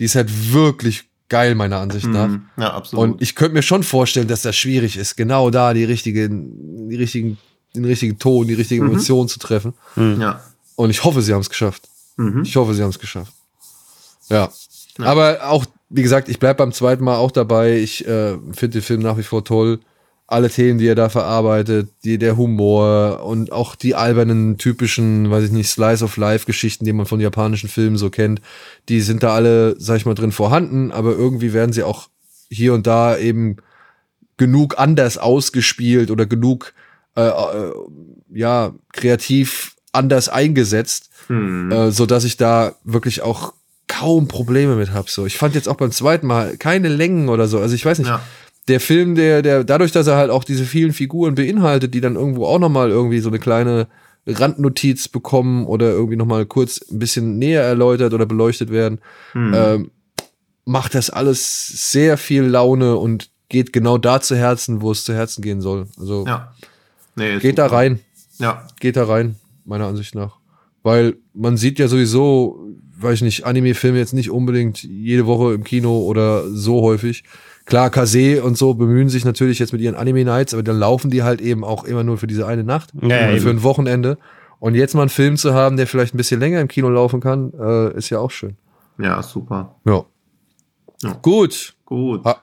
die ist halt wirklich geil, meiner Ansicht nach. mhm. ja, absolut. Und ich könnte mir schon vorstellen, dass das schwierig ist, genau da die richtigen, die richtigen, den richtigen Ton, die richtige Mhm. Emotion zu treffen. ja. Und ich hoffe, sie haben es geschafft. Mhm. Ich hoffe, sie haben es geschafft. Ja. Aber auch, wie gesagt, ich bleib beim zweiten Mal auch dabei. Ich äh, finde den Film nach wie vor toll. Alle Themen, die er da verarbeitet, die, der Humor und auch die albernen, typischen, weiß ich nicht, Slice-of-Life-Geschichten, die man von japanischen Filmen so kennt, die sind da alle, sag ich mal, drin vorhanden, aber irgendwie werden sie auch hier und da eben genug anders ausgespielt oder genug, äh, äh, ja, kreativ anders eingesetzt, Mhm. äh, so dass ich da wirklich auch kaum Probleme mit hab. So, ich fand jetzt auch beim zweiten Mal keine Längen oder so. Also ich weiß nicht. Ja. Der Film, der, der, dadurch, dass er halt auch diese vielen Figuren beinhaltet, die dann irgendwo auch nochmal irgendwie so eine kleine Randnotiz bekommen oder irgendwie nochmal kurz ein bisschen näher erläutert oder beleuchtet werden, Mhm. ähm, macht das alles sehr viel Laune und geht genau da zu Herzen, wo es zu Herzen gehen soll. Also ja. Nee, geht da rein Ja. geht da rein, meiner Ansicht nach. Weil man sieht ja sowieso, weiß ich nicht, Anime-Filme jetzt nicht unbedingt jede Woche im Kino oder so häufig. Klar, Kase und so bemühen sich natürlich jetzt mit ihren Anime-Nights, aber dann laufen die halt eben auch immer nur für diese eine Nacht, Ja, ja, oder für ein Wochenende. Und jetzt mal einen Film zu haben, der vielleicht ein bisschen länger im Kino laufen kann, äh, ist ja auch schön. Ja, super. Ja. Ja. Gut. Gut. Ha-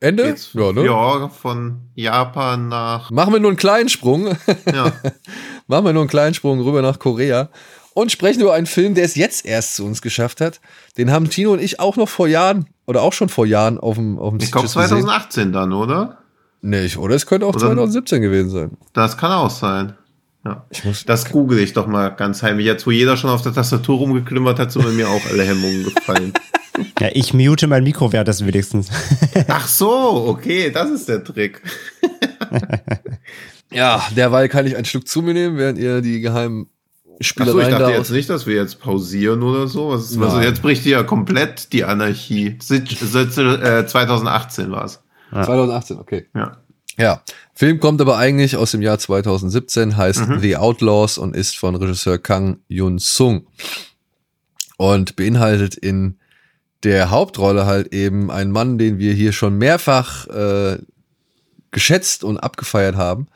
Ende? Jetzt, ja, ne? ja, von Japan nach. Machen wir nur einen kleinen Sprung. Ja. Machen wir nur einen kleinen Sprung rüber nach Korea und sprechen über einen Film, der es jetzt erst zu uns geschafft hat. Den haben Tino und ich auch noch vor Jahren oder auch schon vor Jahren auf dem auf dem Ich glaube Sitges gesehen. 2018 dann, oder? Nee, ich, oder es könnte auch Oder- 2017 gewesen sein. Das kann auch sein. Ja. Ich muss, Das google ich doch mal ganz heimlich. Jetzt, wo jeder schon auf der Tastatur rumgeklimmert hat, sind bei mir auch alle Hemmungen gefallen. Ja, ich mute mein Mikro währenddessen wenigstens. Ach so, okay, das ist der Trick. ja, derweil kann ich ein Stück zu mir nehmen, während ihr die geheimen Ach so, ich Spielereien dachte da jetzt nicht, dass wir jetzt pausieren oder so. Was ist, also jetzt bricht hier ja komplett die Anarchie. Sitz, Sitz, äh, 2018 war es. 2018, okay. Ja. Ja, Film kommt aber eigentlich aus dem Jahr 2017, heißt The Outlaws und ist von Regisseur Kang Yun Sung und beinhaltet in der Hauptrolle halt eben einen Mann, den wir hier schon mehrfach äh, geschätzt und abgefeiert haben,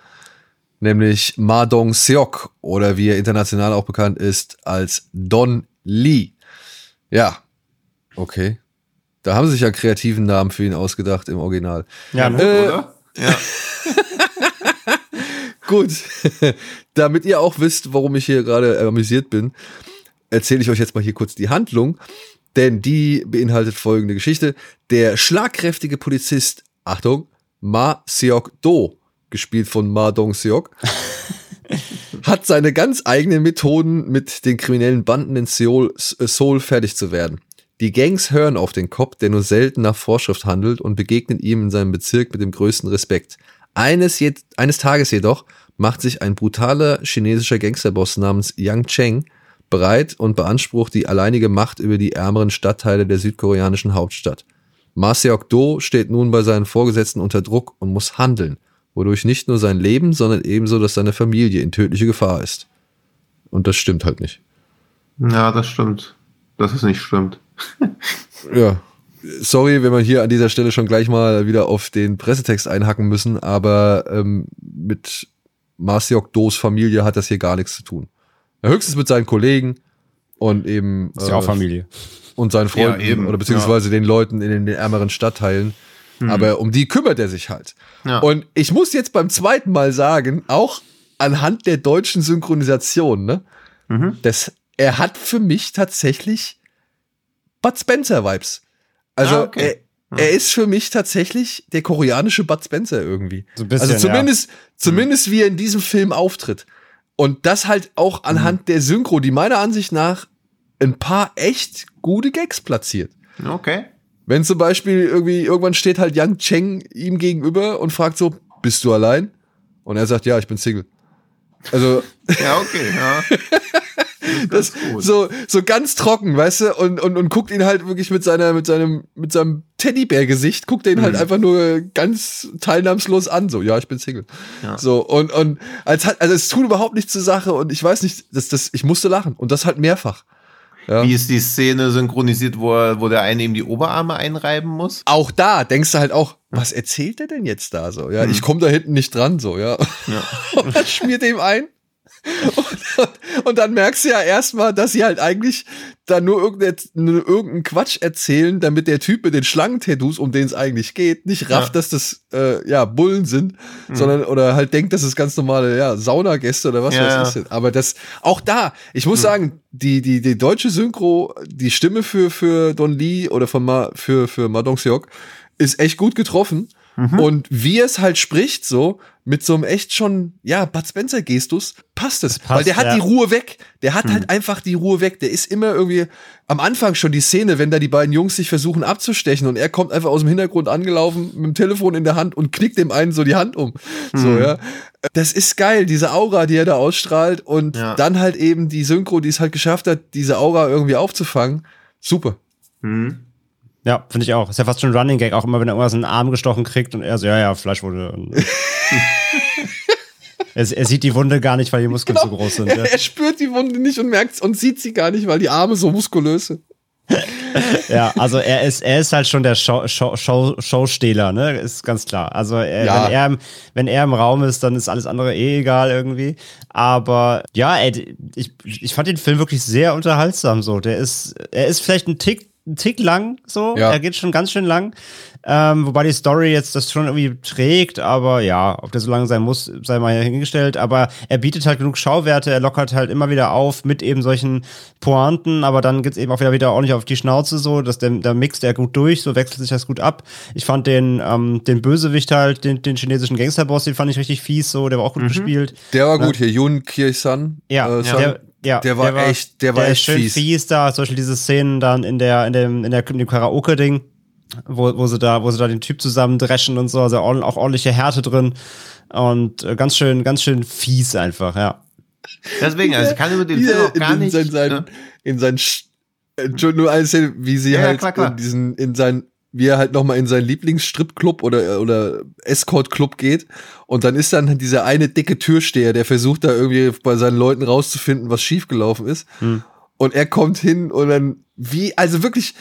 nämlich Ma Dong Seok oder wie er international auch bekannt ist als Don Lee. Ja, okay. Da haben sie sich ja einen kreativen Namen für ihn ausgedacht im Original. Ja, ne? Äh, Oder? Ja. Gut, damit ihr auch wisst, warum ich hier gerade amüsiert bin, erzähle ich euch jetzt mal hier kurz die Handlung, denn die beinhaltet folgende Geschichte. Der schlagkräftige Polizist, Achtung, Ma Seok Do, gespielt von Ma Dong Seok, hat seine ganz eigenen Methoden, mit den kriminellen Banden in Seoul, äh, Seoul fertig zu werden. Die Gangs hören auf den Cop, der nur selten nach Vorschrift handelt und begegnen ihm in seinem Bezirk mit dem größten Respekt. Eines, eines Tages jedoch macht sich ein brutaler chinesischer Gangsterboss namens Yang Cheng bereit und beansprucht die alleinige Macht über die ärmeren Stadtteile der südkoreanischen Hauptstadt. Ma Seok-do steht nun bei seinen Vorgesetzten unter Druck und muss handeln, wodurch nicht nur sein Leben, sondern ebenso, dass seine Familie in tödliche Gefahr ist. Und das stimmt halt nicht. ja, das stimmt. Dass es nicht stimmt. Ja. Sorry, wenn wir hier an dieser Stelle schon gleich mal wieder auf den Pressetext einhacken müssen, aber ähm, mit Marciok Dos Familie hat das hier gar nichts zu tun. Ja, höchstens mit seinen Kollegen und eben Ist ja auch äh, Familie. und seinen Freunden Ja, eben, oder beziehungsweise den Leuten in den, den ärmeren Stadtteilen. Aber um die kümmert er sich halt. Ja. Und ich muss jetzt beim zweiten Mal sagen, auch anhand der deutschen Synchronisation, ne, das, er hat für mich tatsächlich Bud Spencer Vibes. Also Ah, okay. er, er ist für mich tatsächlich der koreanische Bud Spencer irgendwie. So ein bisschen, also zumindest, zumindest wie er in diesem Film auftritt. Und das halt auch anhand der Synchro, die meiner Ansicht nach ein paar echt gute Gags platziert. Okay. Wenn zum Beispiel irgendwie, irgendwann steht halt Yang Cheng ihm gegenüber und fragt so, bist du allein? Und er sagt, ja, ich bin Single. Also, Ja, okay. Ja. das, so, so ganz trocken, weißt du, und, und, und guckt ihn halt wirklich mit seiner, mit seinem, mit seinem Teddybär-Gesicht, guckt er ihn Mhm. halt einfach nur ganz teilnahmslos an, so, ja, ich bin Single. Ja. So, und, und, als hat, also es tut überhaupt nichts zur Sache und ich weiß nicht, das, das, ich musste lachen und das halt mehrfach. Ja. Wie ist die Szene synchronisiert, wo, er, wo der eine ihm die Oberarme einreiben muss? Auch da denkst du halt auch, was erzählt er denn jetzt da so? Ja, ich komme da hinten nicht dran, so, ja. Dann schmiert er ihm ein. Und, und dann merkst du ja erstmal, dass sie halt eigentlich da nur irgendein, irgendeinen Quatsch erzählen, damit der Typ mit den Schlangentattoos, um den es eigentlich geht, nicht rafft, Ja. dass das äh, ja Bullen sind, sondern oder halt denkt, dass es ganz normale ja, Saunagäste oder was Ja, weiß ich. Aber das auch da, ich muss sagen, die die die deutsche Synchro, die Stimme für für Don Lee oder von Ma, für für Ma Dong Seok ist echt gut getroffen. Und wie es halt spricht, so mit so einem echt schon, ja, Bud Spencer-Gestus, passt es. passt, Weil der hat ja. die Ruhe weg. Der hat halt einfach die Ruhe weg. Der ist immer irgendwie am Anfang schon die Szene, wenn da die beiden Jungs sich versuchen abzustechen und er kommt einfach aus dem Hintergrund angelaufen mit dem Telefon in der Hand und knickt dem einen so die Hand um. So, ja. Das ist geil, diese Aura, die er da ausstrahlt und Ja. dann halt eben die Synchro, die es halt geschafft hat, diese Aura irgendwie aufzufangen. Super. Ja, finde ich auch. Ist ja fast schon ein Running Gag, auch immer, wenn er irgendwas in den Arm gestochen kriegt und er so, ja, ja, Fleischwunde. Und er, er sieht die Wunde gar nicht, weil die Muskeln zu groß sind. Ja. Er, er spürt die Wunde nicht und merkt und sieht sie gar nicht, weil die Arme so muskulös sind. Ja, also er ist, er ist halt schon der Show, Show, Show, Showstehler, ne? Ist ganz klar. Also er, Ja. wenn, er, im- wenn er im Raum ist, dann ist alles andere eh egal irgendwie. Aber ja, ey, ich, ich fand den Film wirklich sehr unterhaltsam so. Der ist, er ist vielleicht ein Tick, ein Tick lang so. Ja. Er geht schon ganz schön lang. Ähm, wobei die Story jetzt das schon irgendwie trägt, aber ja, ob der so lang sein muss, sei mal hingestellt. Aber er bietet halt genug Schauwerte, er lockert halt immer wieder auf mit eben solchen Pointen, aber dann geht's eben auch wieder, wieder ordentlich auf die Schnauze so, dass der, der mixt er gut durch, so wechselt sich das gut ab. Ich fand den, ähm, den Bösewicht halt, den, den chinesischen Gangsterboss, den fand ich richtig fies, so, der war auch gut gespielt. Der war gut hier, Yun Kir-san. Ja, äh, San. der, ja, der war echt- der war ist echt schön fies. fies. da, zum Beispiel diese Szenen dann in der, in dem, in der, in dem Karaoke-Ding, wo, wo sie da, wo sie da den Typ zusammendreschen und so, also auch, auch ordentliche Härte drin und äh, ganz schön, ganz schön fies einfach, ja. Deswegen, also ich kann über den Film auch gar in, nicht. In seinen, ne? in seinen Sch- Entschuldigung, nur eine Szene, wie sie Ja, ja, halt klar, klar. in diesen, in sein wie er halt nochmal in seinen Lieblingsstripclub oder, oder Escort-Club geht. Und dann ist dann dieser eine dicke Türsteher, der versucht da irgendwie bei seinen Leuten rauszufinden, was schiefgelaufen ist. Hm. Und er kommt hin und dann, wie, also wirklich,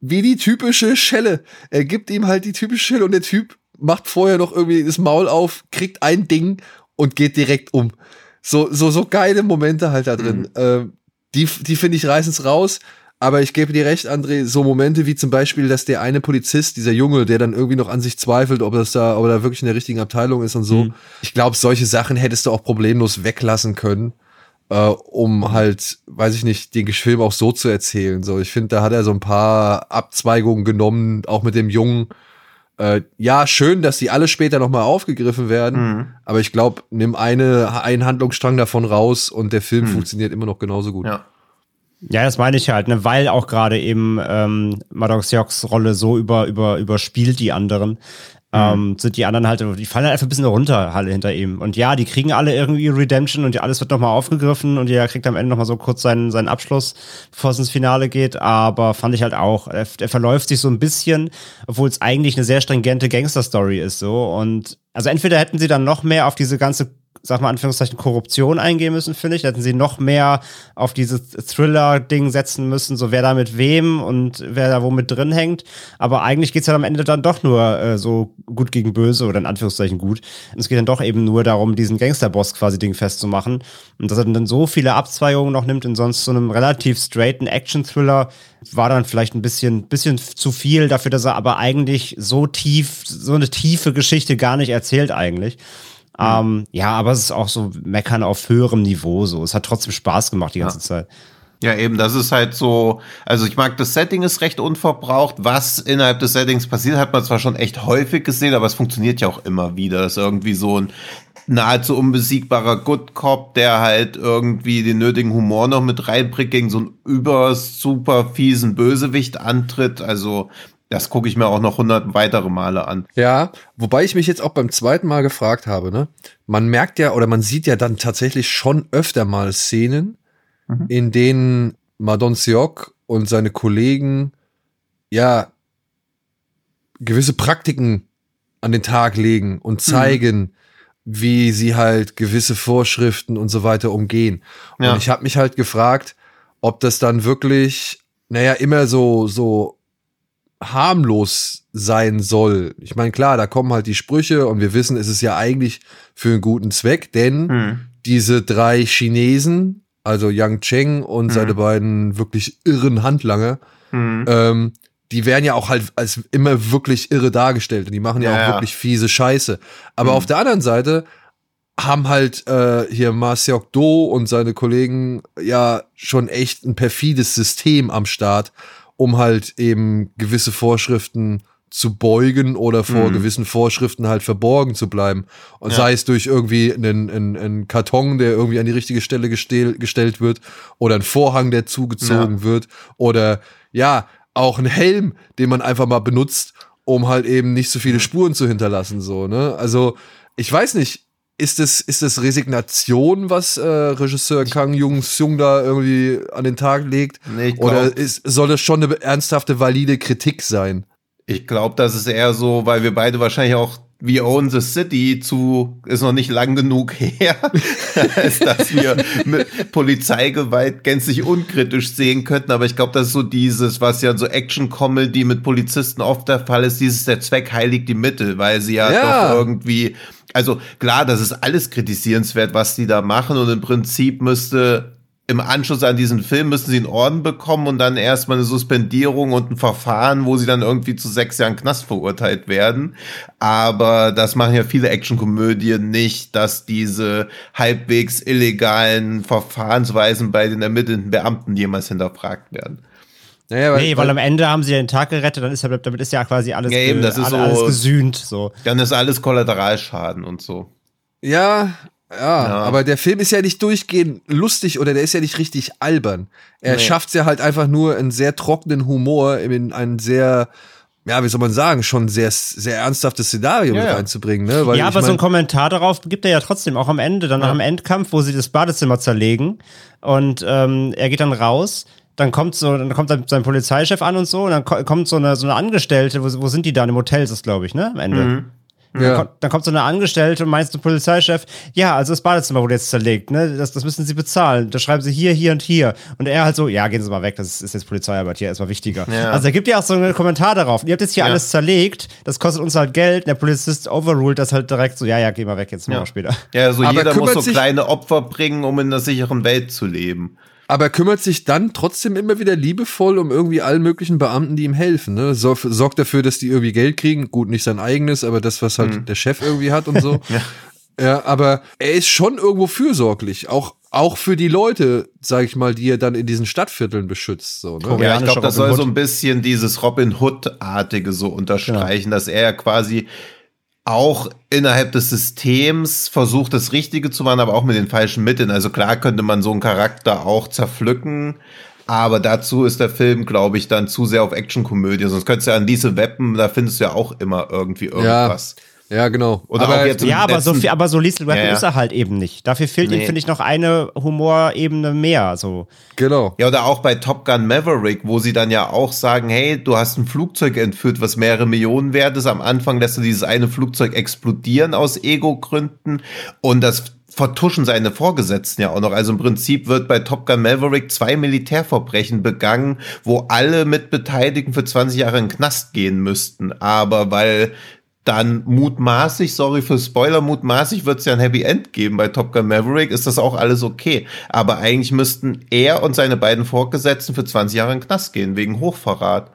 wie die typische Schelle. Er gibt ihm halt die typische Schelle und der Typ macht vorher noch irgendwie das Maul auf, kriegt ein Ding und geht direkt um. So, so, so geile Momente halt da drin. Mhm. Ähm, die, die finde ich reißen's raus. Aber ich gebe dir recht, André, so Momente wie zum Beispiel, dass der eine Polizist, dieser Junge, der dann irgendwie noch an sich zweifelt, ob das da, ob er da wirklich in der richtigen Abteilung ist und so. Mhm. Ich glaube, solche Sachen hättest du auch problemlos weglassen können, äh, um halt, weiß ich nicht, den Film auch so zu erzählen. So, ich finde, da hat er so ein paar Abzweigungen genommen, auch mit dem Jungen. Äh, ja, schön, dass die alle später nochmal aufgegriffen werden, mhm. aber ich glaube, nimm eine, einen Handlungsstrang davon raus und der Film mhm. funktioniert immer noch genauso gut. Ja. Ja, das meine ich halt, ne, weil auch gerade eben ähm, Maddox Jocks Rolle so über, über, überspielt die anderen. Mhm. Ähm, sind die anderen halt, die fallen halt einfach ein bisschen runter, Halle hinter ihm. Und ja, die kriegen alle irgendwie Redemption und alles wird nochmal aufgegriffen und jeder kriegt am Ende nochmal so kurz seinen, seinen Abschluss, bevor es ins Finale geht. Aber fand ich halt auch, er, er verläuft sich so ein bisschen, obwohl es eigentlich eine sehr stringente Gangster-Story ist, so. Und also entweder hätten sie dann noch mehr auf diese ganze sag mal Anführungszeichen, Korruption eingehen müssen, finde ich. Da hätten sie noch mehr auf dieses Thriller-Ding setzen müssen, so wer da mit wem und wer da wo mit drin hängt. Aber eigentlich geht's ja am Ende dann doch nur äh, so gut gegen böse oder in Anführungszeichen gut. Und es geht dann doch eben nur darum, diesen Gangsterboss quasi Ding festzumachen. Und dass er dann so viele Abzweigungen noch nimmt in sonst so einem relativ straighten Action-Thriller, war dann vielleicht ein bisschen, bisschen zu viel dafür, dass er aber eigentlich so tief, so eine tiefe Geschichte gar nicht erzählt eigentlich. Ähm, ja, aber es ist auch so Meckern auf höherem Niveau so. Es hat trotzdem Spaß gemacht die ganze ja. Zeit. Ja, eben, das ist halt so, also ich mag, das Setting ist recht unverbraucht. Was innerhalb des Settings passiert, hat man zwar schon echt häufig gesehen, aber es funktioniert ja auch immer wieder. Das ist irgendwie so ein nahezu unbesiegbarer Good Cop, der halt irgendwie den nötigen Humor noch mit reinbringt, gegen so einen über super fiesen Bösewicht antritt. Also das gucke ich mir auch noch hundert weitere Male an. Ja, wobei ich mich jetzt auch beim zweiten Mal gefragt habe, ne? Man merkt ja oder man sieht ja dann tatsächlich schon öfter mal Szenen, mhm. in denen Madon Siok und seine Kollegen ja gewisse Praktiken an den Tag legen und mhm. zeigen, mhm. wie sie halt gewisse Vorschriften und so weiter umgehen. Ja. Und ich habe mich halt gefragt, ob das dann wirklich, naja, immer so, so harmlos sein soll. Ich meine, klar, da kommen halt die Sprüche und wir wissen, es ist ja eigentlich für einen guten Zweck, denn hm. diese drei Chinesen, also Yang Cheng und hm. seine beiden wirklich irren Handlanger, hm. ähm, die werden ja auch halt als immer wirklich irre dargestellt und die machen ja, ja auch ja. wirklich fiese Scheiße. Aber hm. auf der anderen Seite haben halt äh, hier Ma Seok Do und seine Kollegen ja schon echt ein perfides System am Start, um halt eben gewisse Vorschriften zu beugen oder vor mhm. gewissen Vorschriften halt verborgen zu bleiben. Und ja. sei es durch irgendwie einen, einen, einen Karton, der irgendwie an die richtige Stelle gestell, gestellt wird, oder ein Vorhang, der zugezogen ja. wird, oder ja, auch ein Helm, den man einfach mal benutzt, um halt eben nicht so viele Spuren zu hinterlassen. So, ne? Also, ich weiß nicht, ist es, ist es Resignation, was äh, Regisseur Kang Jung Sung da irgendwie an den Tag legt? Nee, glaub, Oder ist, soll das schon eine ernsthafte, valide Kritik sein? Ich glaube, das ist eher so, weil wir beide wahrscheinlich auch We Own the City zu ist noch nicht lang genug her, als dass wir mit Polizeigewalt gänzlich unkritisch sehen könnten. Aber ich glaube, das ist so dieses, was ja so Action-Comedy mit Polizisten oft der Fall ist, dieses der Zweck heiligt die Mittel, weil sie ja, ja. doch irgendwie also klar, das ist alles kritisierenswert, was die da machen und im Prinzip müsste im Anschluss an diesen Film müssen sie einen Orden bekommen und dann erstmal eine Suspendierung und ein Verfahren, wo sie dann irgendwie zu sechs Jahren Knast verurteilt werden. Aber das machen ja viele Actionkomödien nicht, dass diese halbwegs illegalen Verfahrensweisen bei den ermittelnden Beamten jemals hinterfragt werden. Naja, weil, nee, weil, weil, am Ende haben sie ja den Tag gerettet, dann ist ja, damit ist ja quasi alles, ja, eben, das ist alles, so, alles gesühnt. So. Dann ist alles Kollateralschaden und so. Ja, ja, ja, aber der Film ist ja nicht durchgehend lustig oder der ist ja nicht richtig albern. Er nee. schafft es ja halt einfach nur einen sehr trockenen Humor in einen sehr ja, wie soll man sagen, schon sehr, sehr ernsthaftes Szenario ja, mit reinzubringen. Ne? Weil ja, aber mein, so ein Kommentar darauf gibt er ja trotzdem auch am Ende, dann ja. am Endkampf, wo sie das Badezimmer zerlegen und ähm, er geht dann raus dann kommt so, dann kommt sein, sein Polizeichef an und so, und dann ko- kommt so eine, so eine Angestellte, wo, wo sind die dann? Im Hotel ist es, glaube ich, ne? Am Ende. Mhm. Dann, Ja. kommt, dann kommt so eine Angestellte und meinst du Polizeichef, ja, also das Badezimmer wurde jetzt zerlegt, ne? Das, das müssen sie bezahlen. Da schreiben sie hier, hier und hier. Und er halt so, ja, gehen Sie mal weg, das ist, ist jetzt Polizeiarbeit, hier erstmal wichtiger. Ja. Also er gibt ja auch so einen Kommentar darauf. Ihr habt jetzt hier Ja. alles zerlegt, das kostet uns halt Geld. Der Polizist overruled das halt direkt so, ja, ja, geh mal weg, jetzt machen wir später. Ja, also Aber jeder muss so kleine Opfer bringen, um in einer sicheren Welt zu leben. Aber er kümmert sich dann trotzdem immer wieder liebevoll um irgendwie allen möglichen Beamten, die ihm helfen. Ne? Sor sorgt dafür, dass die irgendwie Geld kriegen. Gut, nicht sein eigenes, aber das, was halt der Chef irgendwie hat und so. ja. aber er ist schon irgendwo fürsorglich. Auch, auch für die Leute, sag ich mal, die er dann in diesen Stadtvierteln beschützt. So, ne? Ja, ich glaube, das soll so ein bisschen dieses Robin Hood-artige so unterstreichen, dass er ja quasi auch innerhalb des Systems versucht, das Richtige zu machen, aber auch mit den falschen Mitteln. Also klar könnte man so einen Charakter auch zerpflücken, aber dazu ist der Film, glaube ich, dann zu sehr auf Actionkomödie. Sonst könntest du ja an diese Weppen, da findest du ja auch immer irgendwie irgendwas. Ja, genau. Oder aber auch jetzt- Ja, aber so viel, aber so Liesl Weapon Ja, ja. ist er halt eben nicht. Dafür fehlt ihm, Nee. finde ich, noch eine Humorebene mehr. So. Genau. Ja, oder auch bei Top Gun Maverick, wo sie dann ja auch sagen, hey, du hast ein Flugzeug entführt, was mehrere Millionen wert ist. Am Anfang lässt du dieses eine Flugzeug explodieren aus Ego-Gründen und das vertuschen seine Vorgesetzten ja auch noch. Also im Prinzip wird bei Top Gun Maverick zwei Militärverbrechen begangen, wo alle Mitbeteiligten für 20 Jahre in den Knast gehen müssten. Aber weil dann mutmaßlich, sorry für Spoiler, mutmaßlich wird es ja ein Happy End geben bei Top Gun Maverick, ist das auch alles okay. Aber eigentlich müssten er und seine beiden Vorgesetzten für 20 Jahre in den Knast gehen, wegen Hochverrat.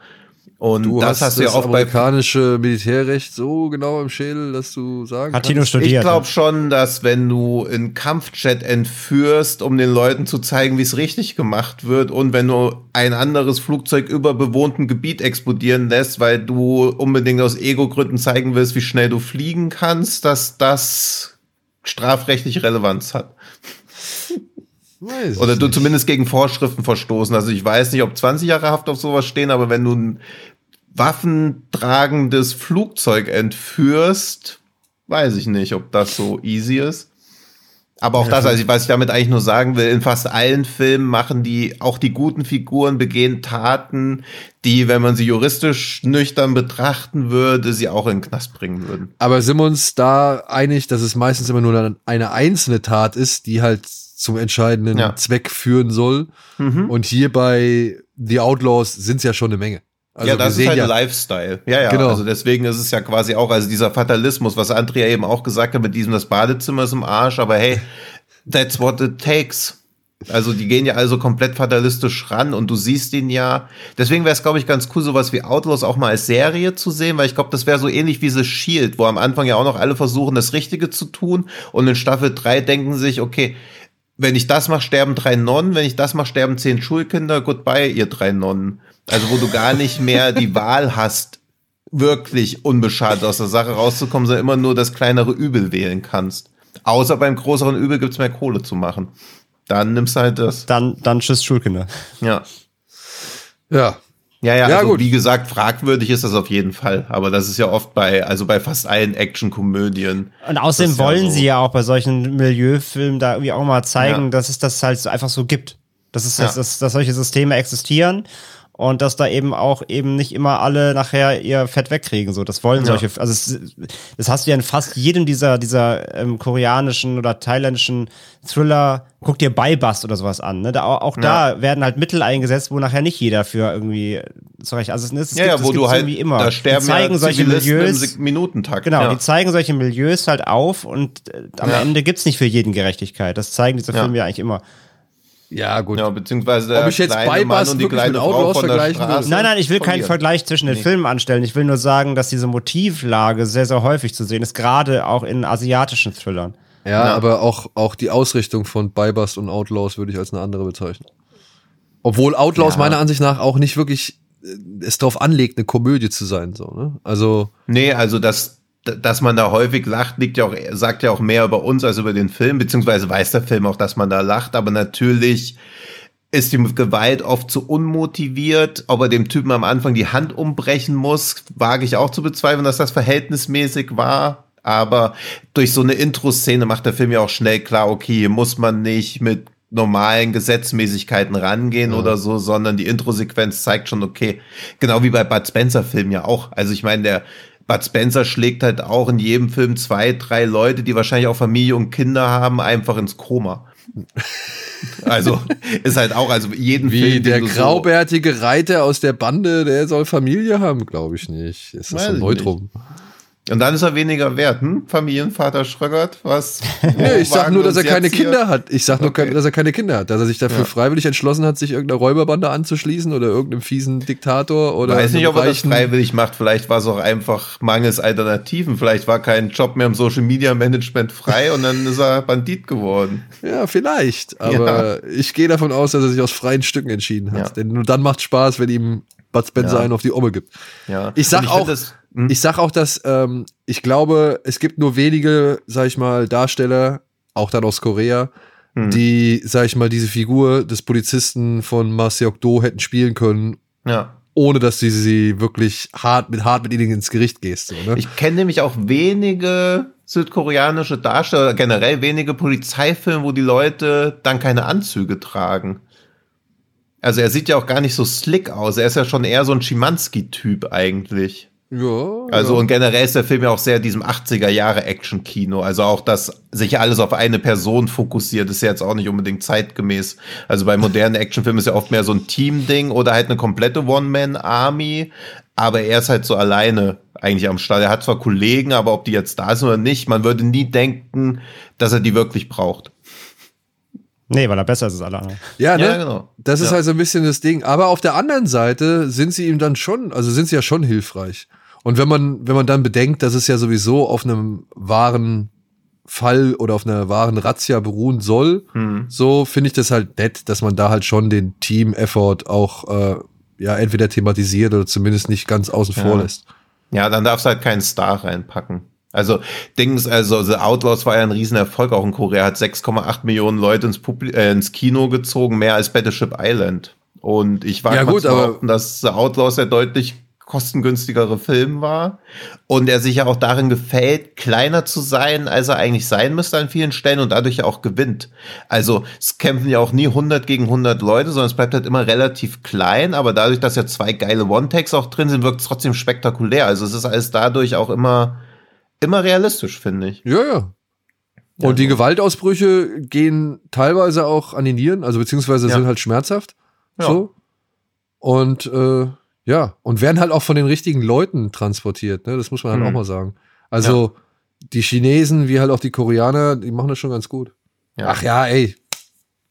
Und Du das hast, hast du ja auch bei amerikanische Militärrecht so genau im Schädel, dass du sagen Hat kannst. studiert. Ich glaube ne? schon, dass wenn du einen Kampfjet entführst, um den Leuten zu zeigen, wie es richtig gemacht wird, und wenn du ein anderes Flugzeug über bewohntem Gebiet explodieren lässt, weil du unbedingt aus Ego-Gründen zeigen willst, wie schnell du fliegen kannst, dass das strafrechtlich Relevanz hat. Weiß Oder du nicht. zumindest gegen Vorschriften verstoßen. Also ich weiß nicht, ob 20 Jahre Haft auf sowas stehen, aber wenn du ein waffentragendes Flugzeug entführst, weiß ich nicht, ob das so easy ist. Aber auch das, also was ich damit eigentlich nur sagen will, in fast allen Filmen machen die, auch die guten Figuren begehen Taten, die, wenn man sie juristisch nüchtern betrachten würde, sie auch in den Knast bringen würden. Aber sind wir uns da einig, dass es meistens immer nur eine- einzelne Tat ist, die halt zum entscheidenden Ja. Zweck führen soll? Und hier bei The Outlaws sind es ja schon eine Menge. Also ja, das ist halt ja, Lifestyle. Ja, ja. Genau. Also deswegen ist es ja quasi auch, also dieser Fatalismus, was Andrea eben auch gesagt hat, mit diesem, das Badezimmer ist im Arsch, aber hey, that's what it takes. Also die gehen ja also komplett fatalistisch ran und du siehst ihn ja. Deswegen wäre es, glaube ich, ganz cool, sowas wie Outlaws auch mal als Serie zu sehen, weil ich glaube, das wäre so ähnlich wie The Shield, wo am Anfang ja auch noch alle versuchen, das Richtige zu tun und in Staffel 3 denken sich, okay, wenn ich das mache, sterben drei Nonnen, wenn ich das mache, sterben zehn Schulkinder, goodbye, ihr drei Nonnen. Also wo du gar nicht mehr die Wahl hast, wirklich unbeschadet aus der Sache rauszukommen, sondern immer nur das kleinere Übel wählen kannst. Außer beim größeren Übel gibt's mehr Kohle zu machen. Dann nimmst du halt das. Dann, dann tschüss Schulkinder. Ja. ja. Ja, ja, Ja, also gut. wie gesagt, fragwürdig ist das auf jeden Fall. Aber das ist ja oft bei, also bei fast allen Action-Komödien. Und außerdem ist ja wollen so. sie ja auch bei solchen Milieufilmen da irgendwie auch mal zeigen, Ja. dass es das halt einfach so gibt. Dass es, Ja. dass, dass solche Systeme existieren und dass da eben auch eben nicht immer alle nachher ihr Fett wegkriegen. So, das wollen Ja. solche, also es, das hast du ja in fast jedem dieser, dieser ähm, koreanischen oder thailändischen Thriller, guck dir Beibust oder sowas an. Ne? Da, auch da werden halt Mittel eingesetzt, wo nachher nicht jeder für irgendwie zurecht. Also es, es Ja, gibt, ja, es wo du halt, irgendwie immer. da sterben die zeigen ja solche Milieus. im Minutentakt. Genau, ja. die zeigen solche Milieus halt auf und äh, am Ja. Ende gibt's nicht für jeden Gerechtigkeit. Das zeigen diese Ja. Filme ja eigentlich immer. Ja, gut. Ja, beziehungsweise der Ob ich jetzt Mann und die wirklich kleine mit Frau Outlaws von der vergleichen würde? Straße Nein, nein, ich will keinen. Vergleich zwischen den Nee. Filmen anstellen. Ich will nur sagen, dass diese Motivlage sehr, sehr häufig zu sehen ist, gerade auch in asiatischen Thrillern. Ja, Ja. aber auch, auch die Ausrichtung von Bybust und Outlaws würde ich als eine andere bezeichnen. Obwohl Outlaws Ja. meiner Ansicht nach auch nicht wirklich äh, es darauf anlegt, eine Komödie zu sein. So, ne? Also, Nee, also das, dass man da häufig lacht, liegt ja auch, sagt ja auch mehr über uns als über den Film, beziehungsweise weiß der Film auch, dass man da lacht, aber natürlich ist die Gewalt oft zu unmotiviert, ob er dem Typen am Anfang die Hand umbrechen muss, wage ich auch zu bezweifeln, dass das verhältnismäßig war. Aber durch so eine Intro-Szene macht der Film ja auch schnell klar, okay, hier muss man nicht mit normalen Gesetzmäßigkeiten rangehen oder so, sondern die Intro-Sequenz zeigt schon, okay, genau wie bei Bud Spencer-Filmen ja auch. Also ich meine, der Bud Spencer schlägt halt auch in jedem Film zwei, drei Leute, die wahrscheinlich auch Familie und Kinder haben, einfach ins Koma. Also ist halt auch, also jeden Wie Film, der du so- graubärtige Reiter aus der Bande, der soll Familie haben, glaube ich nicht. Ist das so ich Neutrum? Und dann ist er weniger wert, hm? Familienvater Schröckert, was? Nee, ich sag nur, dass er keine hier? Kinder hat. Ich sag nur, Okay. dass er keine Kinder hat. Dass er sich dafür Ja. freiwillig entschlossen hat, sich irgendeiner Räuberbande anzuschließen oder irgendeinem fiesen Diktator oder Weiß nicht, ob er das freiwillig macht. Vielleicht war es auch einfach mangels Alternativen. Vielleicht war kein Job mehr im Social Media Management frei und dann ist er Bandit geworden. Ja, vielleicht. Aber ich gehe davon aus, dass er sich aus freien Stücken entschieden hat. Ja. Denn nur dann macht Spaß, wenn ihm Bud Spencer Ja. einen auf die Omme gibt. Ja. Ich sag Und auch, find das- hm? ich sag auch, dass ähm, ich glaube, es gibt nur wenige, sag ich mal, Darsteller, auch dann aus Korea, Hm. die, sag ich mal, diese Figur des Polizisten von Ma Seok-do hätten spielen können, ja. ohne dass du sie wirklich hart mit hart mit ihnen ins Gericht gehst. So, ne? Ich kenne nämlich auch wenige südkoreanische Darsteller, generell wenige Polizeifilme, wo die Leute dann keine Anzüge tragen. Also er sieht ja auch gar nicht so slick aus. Er ist ja schon eher so ein Schimanski-Typ eigentlich. Ja, Also ja. und generell ist der Film ja auch sehr diesem 80er Jahre Action-Kino. Also auch, dass sich alles auf eine Person fokussiert, ist ja jetzt auch nicht unbedingt zeitgemäß. Also bei modernen Actionfilmen ist ja oft mehr so ein Team-Ding oder halt eine komplette One-Man-Army. Aber er ist halt so alleine eigentlich am Start. Er hat zwar Kollegen, aber ob die jetzt da sind oder nicht, man würde nie denken, dass er die wirklich braucht. Nee, weil er besser ist als alle anderen. Ja, ne? Ja, genau. Das ist Ja. halt so ein bisschen das Ding. Aber auf der anderen Seite sind sie ihm dann schon, also sind sie ja schon hilfreich. Und wenn man, wenn man dann bedenkt, dass es ja sowieso auf einem wahren Fall oder auf einer wahren Razzia beruhen soll, Hm. so finde ich das halt nett, dass man da halt schon den Team-Effort auch äh, ja entweder thematisiert oder zumindest nicht ganz außen vor Ja. lässt. Ja, dann darfst du halt keinen Star reinpacken. Also Dings, also The Outlaws war ja ein Riesenerfolg auch in Korea, hat 6,8 Millionen Leute ins, Publi äh, ins Kino gezogen, mehr als Battleship Island. Und ich war Ja, gut, aber- dass The Outlaws der deutlich kostengünstigere Film war und er sich ja auch darin gefällt, kleiner zu sein, als er eigentlich sein müsste an vielen Stellen und dadurch ja auch gewinnt. Also es kämpfen ja auch nie 100 gegen 100 Leute, sondern es bleibt halt immer relativ klein, aber dadurch, dass ja zwei geile One-Takes auch drin sind, wirkt es trotzdem spektakulär. Also es ist alles dadurch auch immer, immer realistisch, finde ich. Ja, ja. Und die Gewaltausbrüche gehen teilweise auch an die Nieren, also beziehungsweise Ja. sind halt schmerzhaft. Ja. So. Und äh, ja, und werden halt auch von den richtigen Leuten transportiert, ne? Das muss man halt Mhm. auch mal sagen. Also die Chinesen wie halt auch die Koreaner, die machen das schon ganz gut. Ja. Ach ja, ey.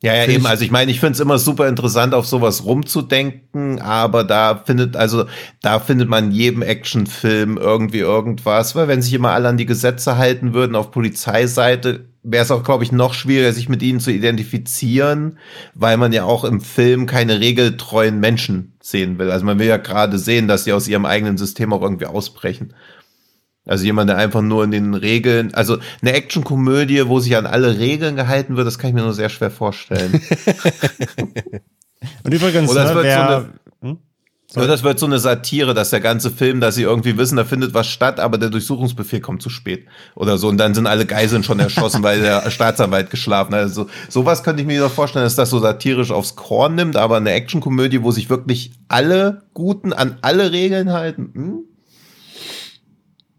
Ja, ja, Find eben. ich- Also ich meine, ich finde es immer super interessant, auf sowas rumzudenken, aber da findet, also da findet man in jedem Actionfilm irgendwie irgendwas, weil wenn sich immer alle an die Gesetze halten würden auf Polizeiseite, wäre es auch, glaube ich, noch schwieriger, sich mit ihnen zu identifizieren, weil man ja auch im Film keine regeltreuen Menschen sehen will. Also man will ja gerade sehen, dass sie aus ihrem eigenen System auch irgendwie ausbrechen. Also jemand, der einfach nur in den Regeln, also eine Actionkomödie, wo sich an alle Regeln gehalten wird, das kann ich mir nur sehr schwer vorstellen. Und übrigens, Oder es ne, wird so wer, eine- Oder das wird so eine Satire, dass der ganze Film, dass sie irgendwie wissen, da findet was statt, aber der Durchsuchungsbefehl kommt zu spät. Oder so. Und dann sind alle Geiseln schon erschossen, weil der Staatsanwalt geschlafen hat. Also sowas könnte ich mir wieder vorstellen, dass das so satirisch aufs Korn nimmt, aber eine Actionkomödie, wo sich wirklich alle Guten an alle Regeln halten. Hm?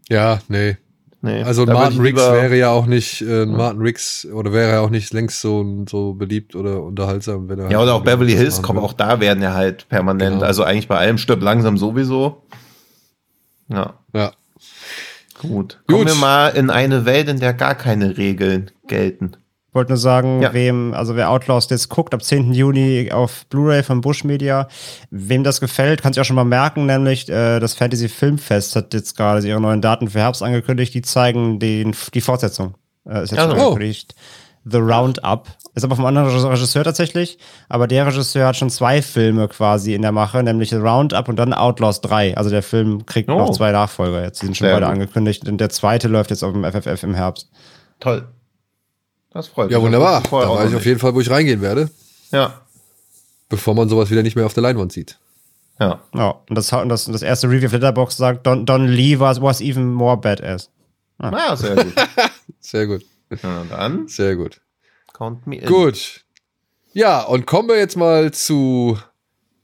Ja, nee. Nee, Also Martin Riggs wäre ja auch nicht, äh, Martin Riggs, oder wäre ja auch nicht längst so, so beliebt oder unterhaltsam, wenn er. Ja, oder auch halt Beverly das Hills kommen, auch da werden ja halt permanent, Genau. also eigentlich bei allem stirbt langsam sowieso. Ja, Ja. gut. Kommen Gut. wir mal in eine Welt, in der gar keine Regeln gelten. Ich wollte nur sagen, Ja. wem, also wer Outlaws jetzt guckt, ab 10. Juni auf Blu-ray von Bush Media, wem das gefällt, kann sich auch schon mal merken, nämlich äh, das Fantasy Filmfest hat jetzt gerade ihre neuen Daten für Herbst angekündigt, die zeigen den, die Fortsetzung. Äh, ist jetzt Ach schon so. angekündigt. The Roundup. Ist aber vom anderen Regisseur tatsächlich, aber der Regisseur hat schon zwei Filme quasi in der Mache, nämlich The Roundup und dann Outlaws 3. Also der Film kriegt Oh. noch zwei Nachfolger jetzt, die sind schon Sehr beide gut. angekündigt und der zweite läuft jetzt auf dem FFF im Herbst. Toll. Das freut Ja, mich. wunderbar. Das vorher Da weiß ich auf jeden Fall, wo ich reingehen werde. Ja, bevor man sowas wieder nicht mehr auf der Leinwand sieht. ja. Ja, und das, und das, und das erste Review auf Letterboxd sagt, Don, Don Lee was, was even more badass. Na, sehr gut. Sehr gut. Na dann, Sehr gut. count me in. Gut. Ja, und kommen wir jetzt mal zu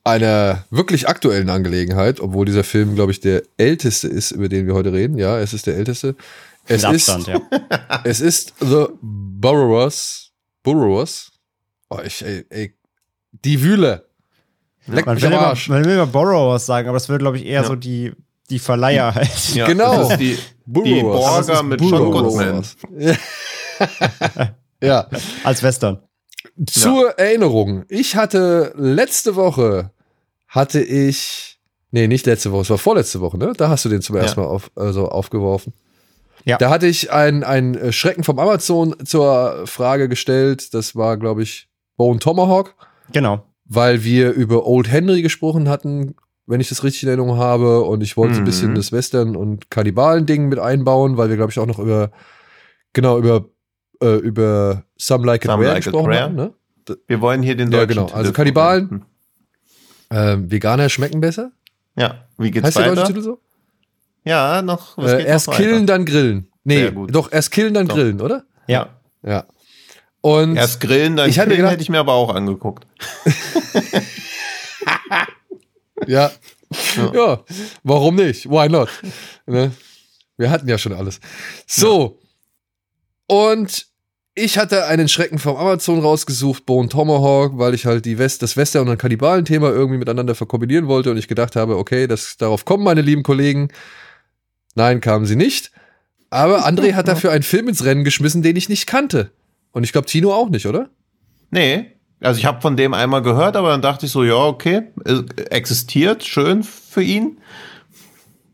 einer wirklich aktuellen Angelegenheit, obwohl dieser Film, glaube ich, der älteste ist, über den wir heute reden. Ja, es ist der älteste. Es Mit ist, Abstand, ja. es ist The Burrowers. Burrowers? Oh, ich, ey, ey. Die Wühle. Leck Man mich will, am immer, Arsch. man will immer Borrowers sagen, aber das würde, glaube ich, eher Ja. so die, die Verleiher halt. Ja, Genau. Das ist die, die. Borger mit John Goodman. Ja. Als Western. Zur Erinnerung, ich hatte letzte Woche, hatte ich, nee, nicht letzte Woche, es war vorletzte Woche, ne? Da hast du den zum ersten Mal auf, also aufgeworfen. Ja. Da hatte ich ein, ein Schrecken vom Amazon zur Frage gestellt. Das war, glaube ich, Bone Tomahawk, Genau. weil wir über Old Henry gesprochen hatten, wenn ich das richtig in Erinnerung habe. Und ich wollte so ein Mhm. bisschen das Western- und Kannibalen-Ding mit einbauen, weil wir, glaube ich, auch noch über, genau, über, äh, über Some Like It Some Rare Like gesprochen haben, ne? Wir wollen hier den Ja, deutschen genau. Titel Also Kannibalen. Ähm, Veganer schmecken besser? Ja, wie geht's Heißt der deutsche weiter? Titel so? Ja, noch. Äh, erst noch killen, dann grillen. Nee, doch, erst killen, dann Doch. grillen, oder? Ja. Ja. Und Erst grillen, dann Ich killen, gedacht- hätte ich mir aber auch angeguckt. ja. ja, warum nicht? Why not? ne? Wir hatten ja schon alles. So. Und ich hatte einen Schrecken vom Amazon rausgesucht, Bone Tomahawk, weil ich halt die West, das Western- und Kannibalen-Thema irgendwie miteinander verkombinieren wollte und ich gedacht habe, okay, das, darauf kommen meine lieben Kollegen. Nein, kamen sie nicht. Aber André hat dafür einen Film ins Rennen geschmissen, den ich nicht kannte. Und ich glaube, Tino auch nicht, oder? Nee. Also ich habe von dem einmal gehört, aber dann dachte ich so, ja, okay, äh, existiert, schön für ihn.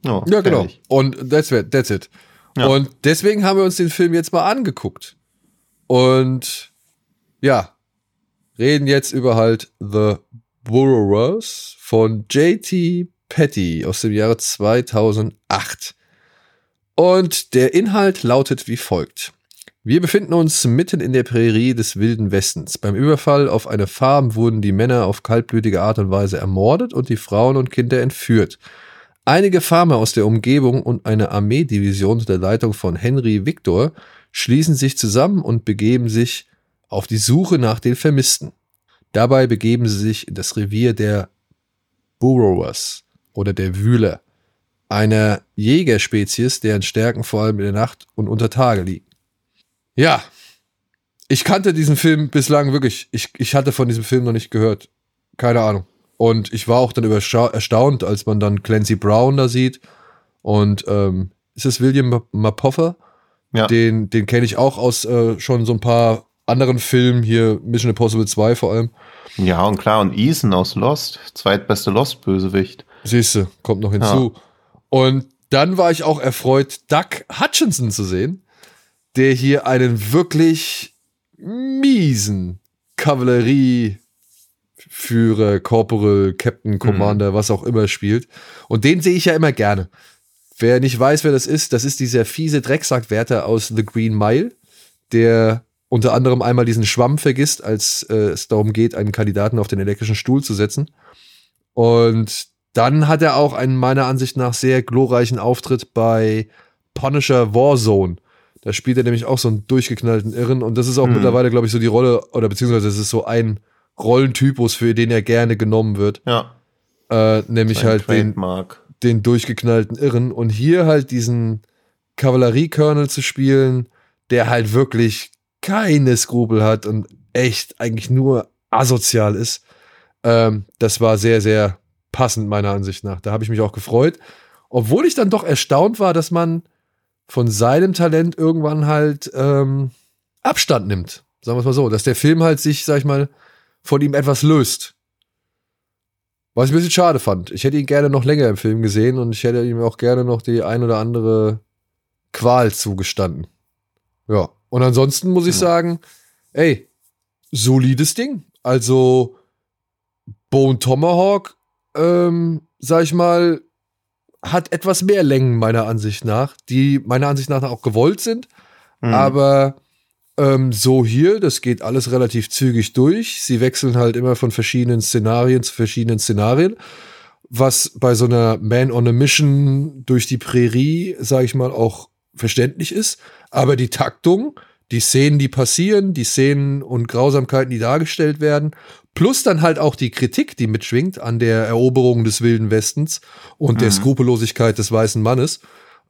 Ja, genau. fertig. Und that's it. That's it. Ja. Und deswegen haben wir uns den Film jetzt mal angeguckt. Und ja, reden jetzt über halt The Burrowers von J.T. Petty aus dem Jahre 2008. Und der Inhalt lautet wie folgt. Wir befinden uns mitten in der Prärie des Wilden Westens. Beim Überfall auf eine Farm wurden die Männer auf kaltblütige Art und Weise ermordet und die Frauen und Kinder entführt. Einige Farmer aus der Umgebung und eine Armeedivision unter der Leitung von Henry Victor schließen sich zusammen und begeben sich auf die Suche nach den Vermissten. Dabei begeben sie sich in das Revier der Burrowers oder der Wühler, einer Jägerspezies, deren Stärken vor allem in der Nacht und unter Tage liegen. Ja, ich kannte diesen Film bislang wirklich. Ich, ich hatte von diesem Film noch nicht gehört. Keine Ahnung. Und ich war auch dann erstaunt, als man dann Clancy Brown da sieht. Und ähm, ist es William Ma- Mapother? Ja. Den, den kenne ich auch aus äh, schon so ein paar anderen Filmen, hier Mission Impossible 2 vor allem. Ja, und klar, und Ethan aus Lost, zweitbeste Lost-Bösewicht. Siehste, kommt noch hinzu. Und dann war ich auch erfreut, Doug Hutchinson zu sehen, der hier einen wirklich miesen Kavallerieführer, Corporal, Captain, Commander, was auch immer spielt. Und den sehe ich ja immer gerne. Wer nicht weiß, wer das ist, das ist dieser fiese Drecksackwärter aus The Green Mile, der unter anderem einmal diesen Schwamm vergisst, als äh, es darum geht, einen Kandidaten auf den elektrischen Stuhl zu setzen. Und dann hat er auch einen meiner Ansicht nach sehr glorreichen Auftritt bei Punisher Warzone. Da spielt er nämlich auch so einen durchgeknallten Irren und das ist auch Mhm. mittlerweile, glaube ich, so die Rolle, oder beziehungsweise es ist so ein Rollentypus, für den er gerne genommen wird. Ja, Äh, nämlich sein halt den, Trademark. den durchgeknallten Irren und hier halt diesen Kavallerie-Colonel zu spielen, der halt wirklich keine Skrupel hat und echt eigentlich nur asozial ist. Ähm, das war sehr, sehr passend meiner Ansicht nach. Da habe ich mich auch gefreut. Obwohl ich dann doch erstaunt war, dass man von seinem Talent irgendwann halt ähm, Abstand nimmt. Sagen wir es mal so. Dass der Film halt sich, sag ich mal, von ihm etwas löst. Was ich ein bisschen schade fand. Ich hätte ihn gerne noch länger im Film gesehen und ich hätte ihm auch gerne noch die ein oder andere Qual zugestanden. Ja. Und ansonsten muss ich Ja. sagen, ey, solides Ding. Also Bone Tomahawk, ähm, sag ich mal, hat etwas mehr Längen meiner Ansicht nach, die meiner Ansicht nach auch gewollt sind. Mhm. Aber ähm, so hier, das geht alles relativ zügig durch. Sie wechseln halt immer von verschiedenen Szenarien zu verschiedenen Szenarien. Was bei so einer Man on a Mission durch die Prärie, sage ich mal, auch verständlich ist. Aber die Taktung, die Szenen, die passieren, die Szenen und Grausamkeiten, die dargestellt werden, plus dann halt auch die Kritik, die mitschwingt an der Eroberung des Wilden Westens und der Skrupellosigkeit des weißen Mannes,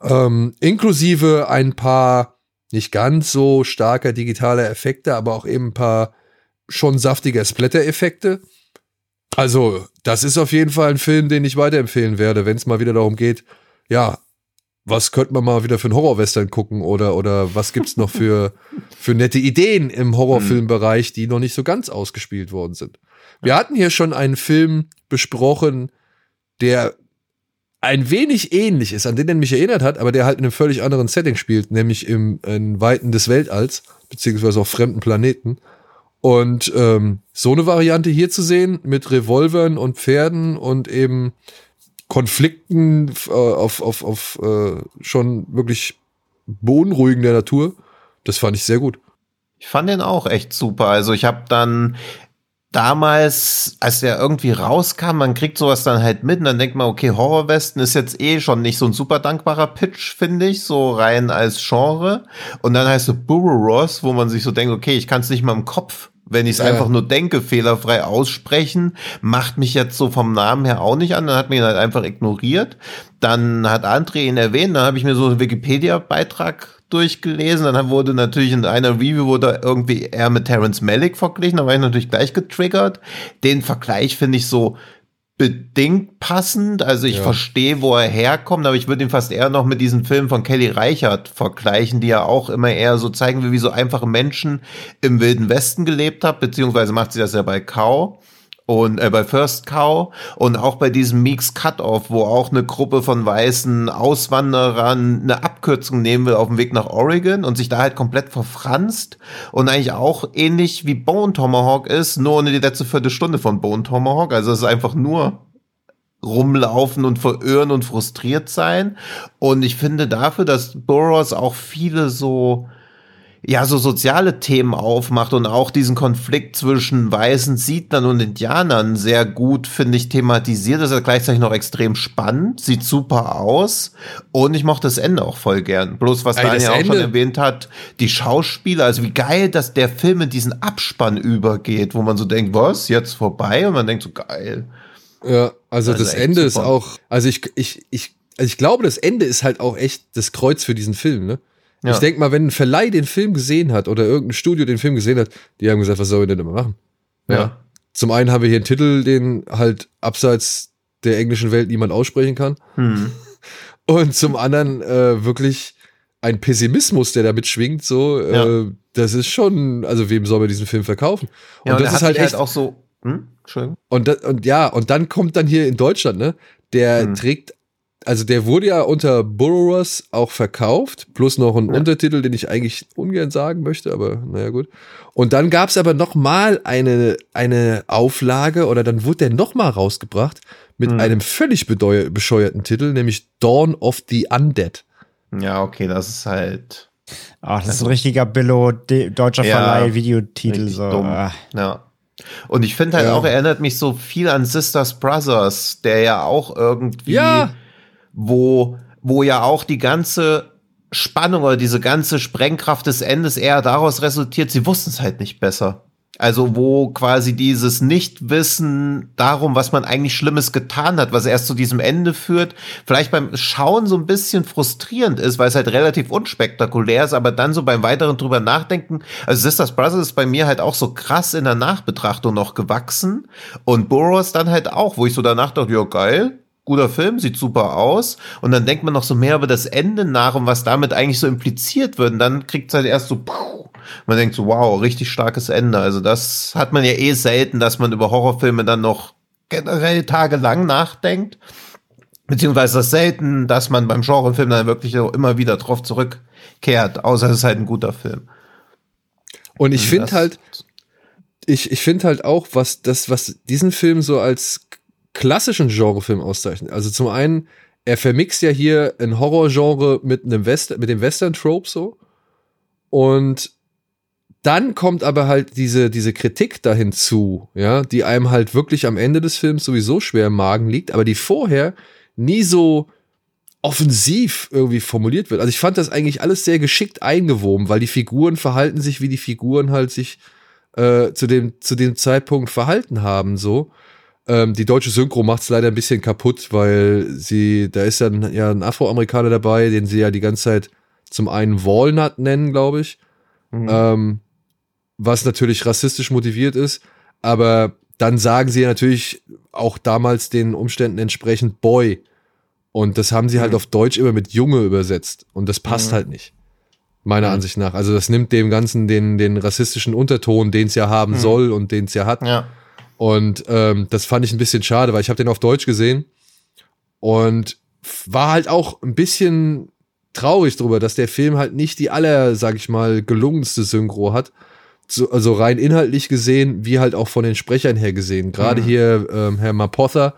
ähm, inklusive ein paar nicht ganz so starker digitaler Effekte, aber auch eben ein paar schon saftiger Splatter-Effekte. Also, das ist auf jeden Fall ein Film, den ich weiterempfehlen werde, wenn es mal wieder darum geht, ja, was könnte man mal wieder für einen Horrorwestern gucken oder, oder was gibt's noch für, für nette Ideen im Horrorfilmbereich, die noch nicht so ganz ausgespielt worden sind. Wir hatten hier schon einen Film besprochen, der ein wenig ähnlich ist, an den er mich erinnert hat, aber der halt in einem völlig anderen Setting spielt, nämlich im in Weiten des Weltalls, beziehungsweise auf fremden Planeten. Und ähm, so eine Variante hier zu sehen mit Revolvern und Pferden und eben Konflikten äh, auf, auf, auf äh, schon wirklich beunruhigender Natur, das fand ich sehr gut. Ich fand den auch echt super. Also ich habe dann damals, als der irgendwie rauskam, man kriegt sowas dann halt mit und dann denkt man, okay, Horrorwesten ist jetzt eh schon nicht so ein super dankbarer Pitch, finde ich, so rein als Genre. Und dann heißt es Burrow Ross, wo man sich so denkt, okay, ich kann es nicht mal im Kopf wenn ich es Ja. einfach nur denke, fehlerfrei aussprechen, macht mich jetzt so vom Namen her auch nicht an. Dann hat mir ihn halt einfach ignoriert. Dann hat André ihn erwähnt, dann habe ich mir so einen Wikipedia-Beitrag durchgelesen. Dann wurde natürlich in einer Review wurde irgendwie er mit Terence Malick verglichen. Da war ich natürlich gleich getriggert. Den Vergleich finde ich so bedingt passend. Also ich Ja. verstehe, wo er herkommt, aber ich würde ihn fast eher noch mit diesen Filmen von Kelly Reichardt vergleichen, die ja auch immer eher so zeigen, wie, wie so einfache Menschen im Wilden Westen gelebt haben, beziehungsweise macht sie das ja bei Cow und äh, bei First Cow und auch bei diesem Meeks Cut-Off, wo auch eine Gruppe von weißen Auswanderern eine Abkürzung nehmen will auf dem Weg nach Oregon und sich da halt komplett verfranst und eigentlich auch ähnlich wie Bone Tomahawk ist, nur ohne die letzte Viertelstunde von Bone Tomahawk. Also es ist einfach nur rumlaufen und verirren und frustriert sein. Und ich finde dafür, dass Burroughs auch viele so, ja, so soziale Themen aufmacht und auch diesen Konflikt zwischen weißen Siedlern und Indianern sehr gut, finde ich, thematisiert. Das ist ja gleichzeitig noch extrem spannend, sieht super aus und ich mochte das Ende auch voll gern. Bloß was Ey, Daniel auch schon Ende- erwähnt hat, die Schauspieler, also wie geil, dass der Film in diesen Abspann übergeht, wo man so denkt, was, jetzt vorbei? Und man denkt so, geil. Ja, also Das ist das Ende ist super. auch, also ich, ich, ich, also ich glaube, das Ende ist halt auch echt das Kreuz für diesen Film, ne? Ja. Ich denke mal, wenn ein Verleih den Film gesehen hat oder irgendein Studio den Film gesehen hat, die haben gesagt, was soll ich denn immer machen? Ja. Zum einen haben wir hier einen Titel, den halt abseits der englischen Welt niemand aussprechen kann. Hm. Und zum anderen äh, wirklich ein Pessimismus, der damit schwingt, so, Ja. äh, das ist schon, also wem soll man diesen Film verkaufen? Ja, und und das ist halt mich echt, halt auch so, hm? Entschuldigung. und, da, und ja, und dann kommt dann hier in Deutschland, ne, der Hm. trägt, also der wurde ja unter Borrowers auch verkauft, plus noch ein Ja. Untertitel, den ich eigentlich ungern sagen möchte, aber naja gut. Und dann gab's aber noch mal eine, eine Auflage oder dann wurde der noch mal rausgebracht mit Hm. einem völlig bescheuerten Titel, nämlich Dawn of the Undead. Ja, okay, das ist halt Ach, das ist ein richtiger Billo, de- deutscher Ja, Verleih, Videotitel. So. dumm. Ah. Ja. Und ich finde halt Ja. auch, erinnert mich so viel an Sisters Brothers, der ja auch irgendwie, Ja. Wo, wo ja auch die ganze Spannung oder diese ganze Sprengkraft des Endes eher daraus resultiert, sie wussten es halt nicht besser. Also wo quasi dieses Nichtwissen darum, was man eigentlich Schlimmes getan hat, was erst zu diesem Ende führt, vielleicht beim Schauen so ein bisschen frustrierend ist, weil es halt relativ unspektakulär ist, aber dann so beim weiteren drüber nachdenken, also Sisters Brothers ist bei mir halt auch so krass in der Nachbetrachtung noch gewachsen und Burroughs dann halt auch, wo ich so danach dachte, ja geil, guter Film, sieht super aus. Und dann denkt man noch so mehr über das Ende nach und was damit eigentlich so impliziert wird. Und dann kriegt es halt erst so, puh, man denkt so, wow, richtig starkes Ende. Also das hat man ja eh selten, dass man über Horrorfilme dann noch generell tagelang nachdenkt. Beziehungsweise das selten, dass man beim Genrefilm dann wirklich auch immer wieder drauf zurückkehrt, außer es ist halt ein guter Film. Und ich finde Das- halt, ich, ich finde halt auch, was das, was diesen Film so als klassischen Genrefilm auszeichnet. Also zum einen, er vermixt ja hier ein Horrorgenre mit einem West mit dem Western-Trope so. Und dann kommt aber halt diese, diese Kritik da hinzu, ja, die einem halt wirklich am Ende des Films sowieso schwer im Magen liegt, aber die vorher nie so offensiv irgendwie formuliert wird. Also ich fand das eigentlich alles sehr geschickt eingewoben, weil die Figuren verhalten sich, wie die Figuren halt sich äh, zu, dem, zu dem Zeitpunkt verhalten haben, so. Ähm, die deutsche Synchro macht es leider ein bisschen kaputt, weil sie, da ist ja ein, ja ein Afroamerikaner dabei, den sie ja die ganze Zeit zum einen Walnut nennen, glaube ich. Mhm. Ähm, was natürlich rassistisch motiviert ist, aber dann sagen sie ja natürlich auch damals den Umständen entsprechend Boy. Und das haben sie halt mhm. auf Deutsch immer mit Junge übersetzt. Und das passt mhm. halt nicht. Meiner mhm. Ansicht nach. Also das nimmt dem Ganzen den, den rassistischen Unterton, den es ja haben mhm. soll und den es ja hat. Ja. Und ähm, das fand ich ein bisschen schade, weil ich habe den auf Deutsch gesehen und war halt auch ein bisschen traurig drüber, dass der Film halt nicht die aller, sag ich mal, gelungenste Synchro hat. So, also rein inhaltlich gesehen, wie halt auch von den Sprechern her gesehen. Gerade mhm. hier ähm, Herr Mapotha,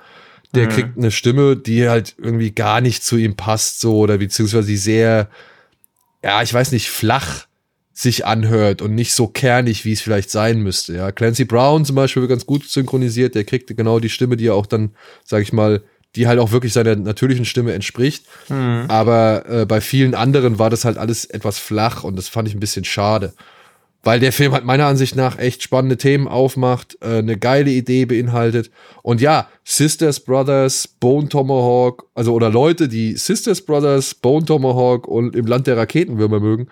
der mhm. kriegt eine Stimme, die halt irgendwie gar nicht zu ihm passt, so oder beziehungsweise die sehr, ja, ich weiß nicht, flach sich anhört und nicht so kernig, wie es vielleicht sein müsste. Ja, Clancy Brown zum Beispiel wird ganz gut synchronisiert, der kriegt genau die Stimme, die er auch dann, sag ich mal, die halt auch wirklich seiner natürlichen Stimme entspricht. Mhm. Aber äh, bei vielen anderen war das halt alles etwas flach und das fand ich ein bisschen schade weil der Film halt meiner Ansicht nach echt spannende Themen aufmacht, äh, eine geile Idee beinhaltet. Und ja, Sisters Brothers, Bone Tomahawk, also oder Leute, die Sisters Brothers, Bone Tomahawk und im Land der Raketenwürmer mögen,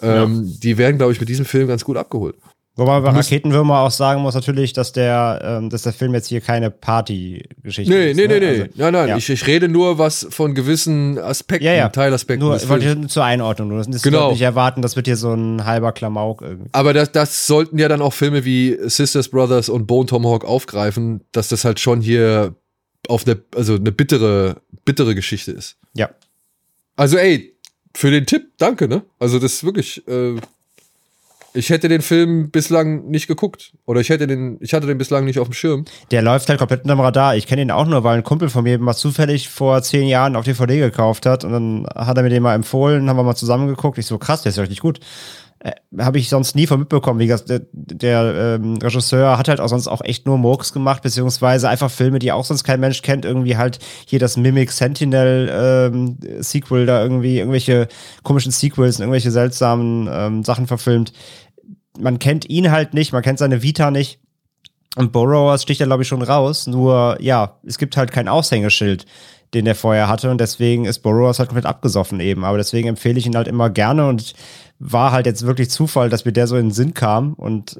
ähm, ja. die werden, glaube ich, mit diesem Film ganz gut abgeholt. Wobei man bei Raketenwürmer auch sagen muss natürlich, dass der, ähm, dass der Film jetzt hier keine Party-Geschichte nee, ist. Nee, ne? nee, nee, also, nein, nein. Ja. Ich, ich rede nur was von gewissen Aspekten, ja, ja. Teilaspekten. Nur, wollte ich nur zur Einordnung. Das genau. nicht erwarten, das wird hier so ein halber Klamauk irgendwie. Aber das, das sollten ja dann auch Filme wie Sisters Brothers und Bone Tomahawk aufgreifen, dass das halt schon hier auf eine, also eine bittere, bittere Geschichte ist. Ja. Also ey, für den Tipp, danke, ne? Also das ist wirklich, äh, ich hätte den Film bislang nicht geguckt. Oder ich hätte den, ich hatte den bislang nicht auf dem Schirm. Der läuft halt komplett unterm Radar. Ich kenne ihn auch nur, weil ein Kumpel von mir mal zufällig vor zehn Jahren auf DVD gekauft hat. Und dann hat er mir den mal empfohlen, haben wir mal zusammengeguckt. Ich so, krass, der ist ja richtig gut. Äh, Habe ich sonst nie von mitbekommen. Wie gesagt, der, der ähm, Regisseur hat halt auch sonst auch echt nur Murks gemacht, beziehungsweise einfach Filme, die auch sonst kein Mensch kennt. Irgendwie halt hier das Mimic Sentinel ähm, Sequel, da irgendwie irgendwelche komischen Sequels, irgendwelche seltsamen ähm, Sachen verfilmt man kennt ihn halt nicht, man kennt seine Vita nicht. Und Borrowers sticht da, glaube ich, schon raus. Nur, ja, es gibt halt kein Aushängeschild, den der vorher hatte. Und deswegen ist Borrowers halt komplett abgesoffen eben. Aber deswegen empfehle ich ihn halt immer gerne. Und war halt jetzt wirklich Zufall, dass mir der so in den Sinn kam. Und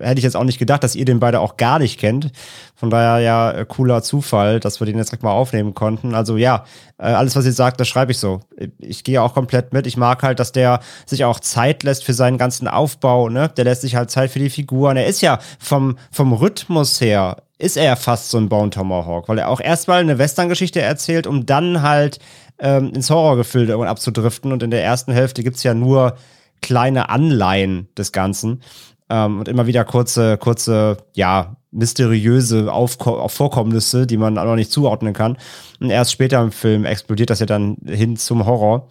äh, hätte ich jetzt auch nicht gedacht, dass ihr den beide auch gar nicht kennt. Von daher ja, äh, cooler Zufall, dass wir den jetzt direkt mal aufnehmen konnten. Also ja, äh, alles, was ihr sagt, das schreibe ich so. Ich gehe auch komplett mit. Ich mag halt, dass der sich auch Zeit lässt für seinen ganzen Aufbau. Ne? Der lässt sich halt Zeit für die Figuren. Er ist ja vom, vom Rhythmus her ist er fast so ein Bone Tomahawk, weil er auch erstmal eine Western-Geschichte erzählt, um dann halt ähm, ins Horrorgefilde abzudriften. Und in der ersten Hälfte gibt's ja nur kleine Anleihen des Ganzen ähm, und immer wieder kurze, kurze, ja, mysteriöse Aufko Vorkommnisse, die man auch noch nicht zuordnen kann. Und erst später im Film explodiert das ja dann hin zum Horror.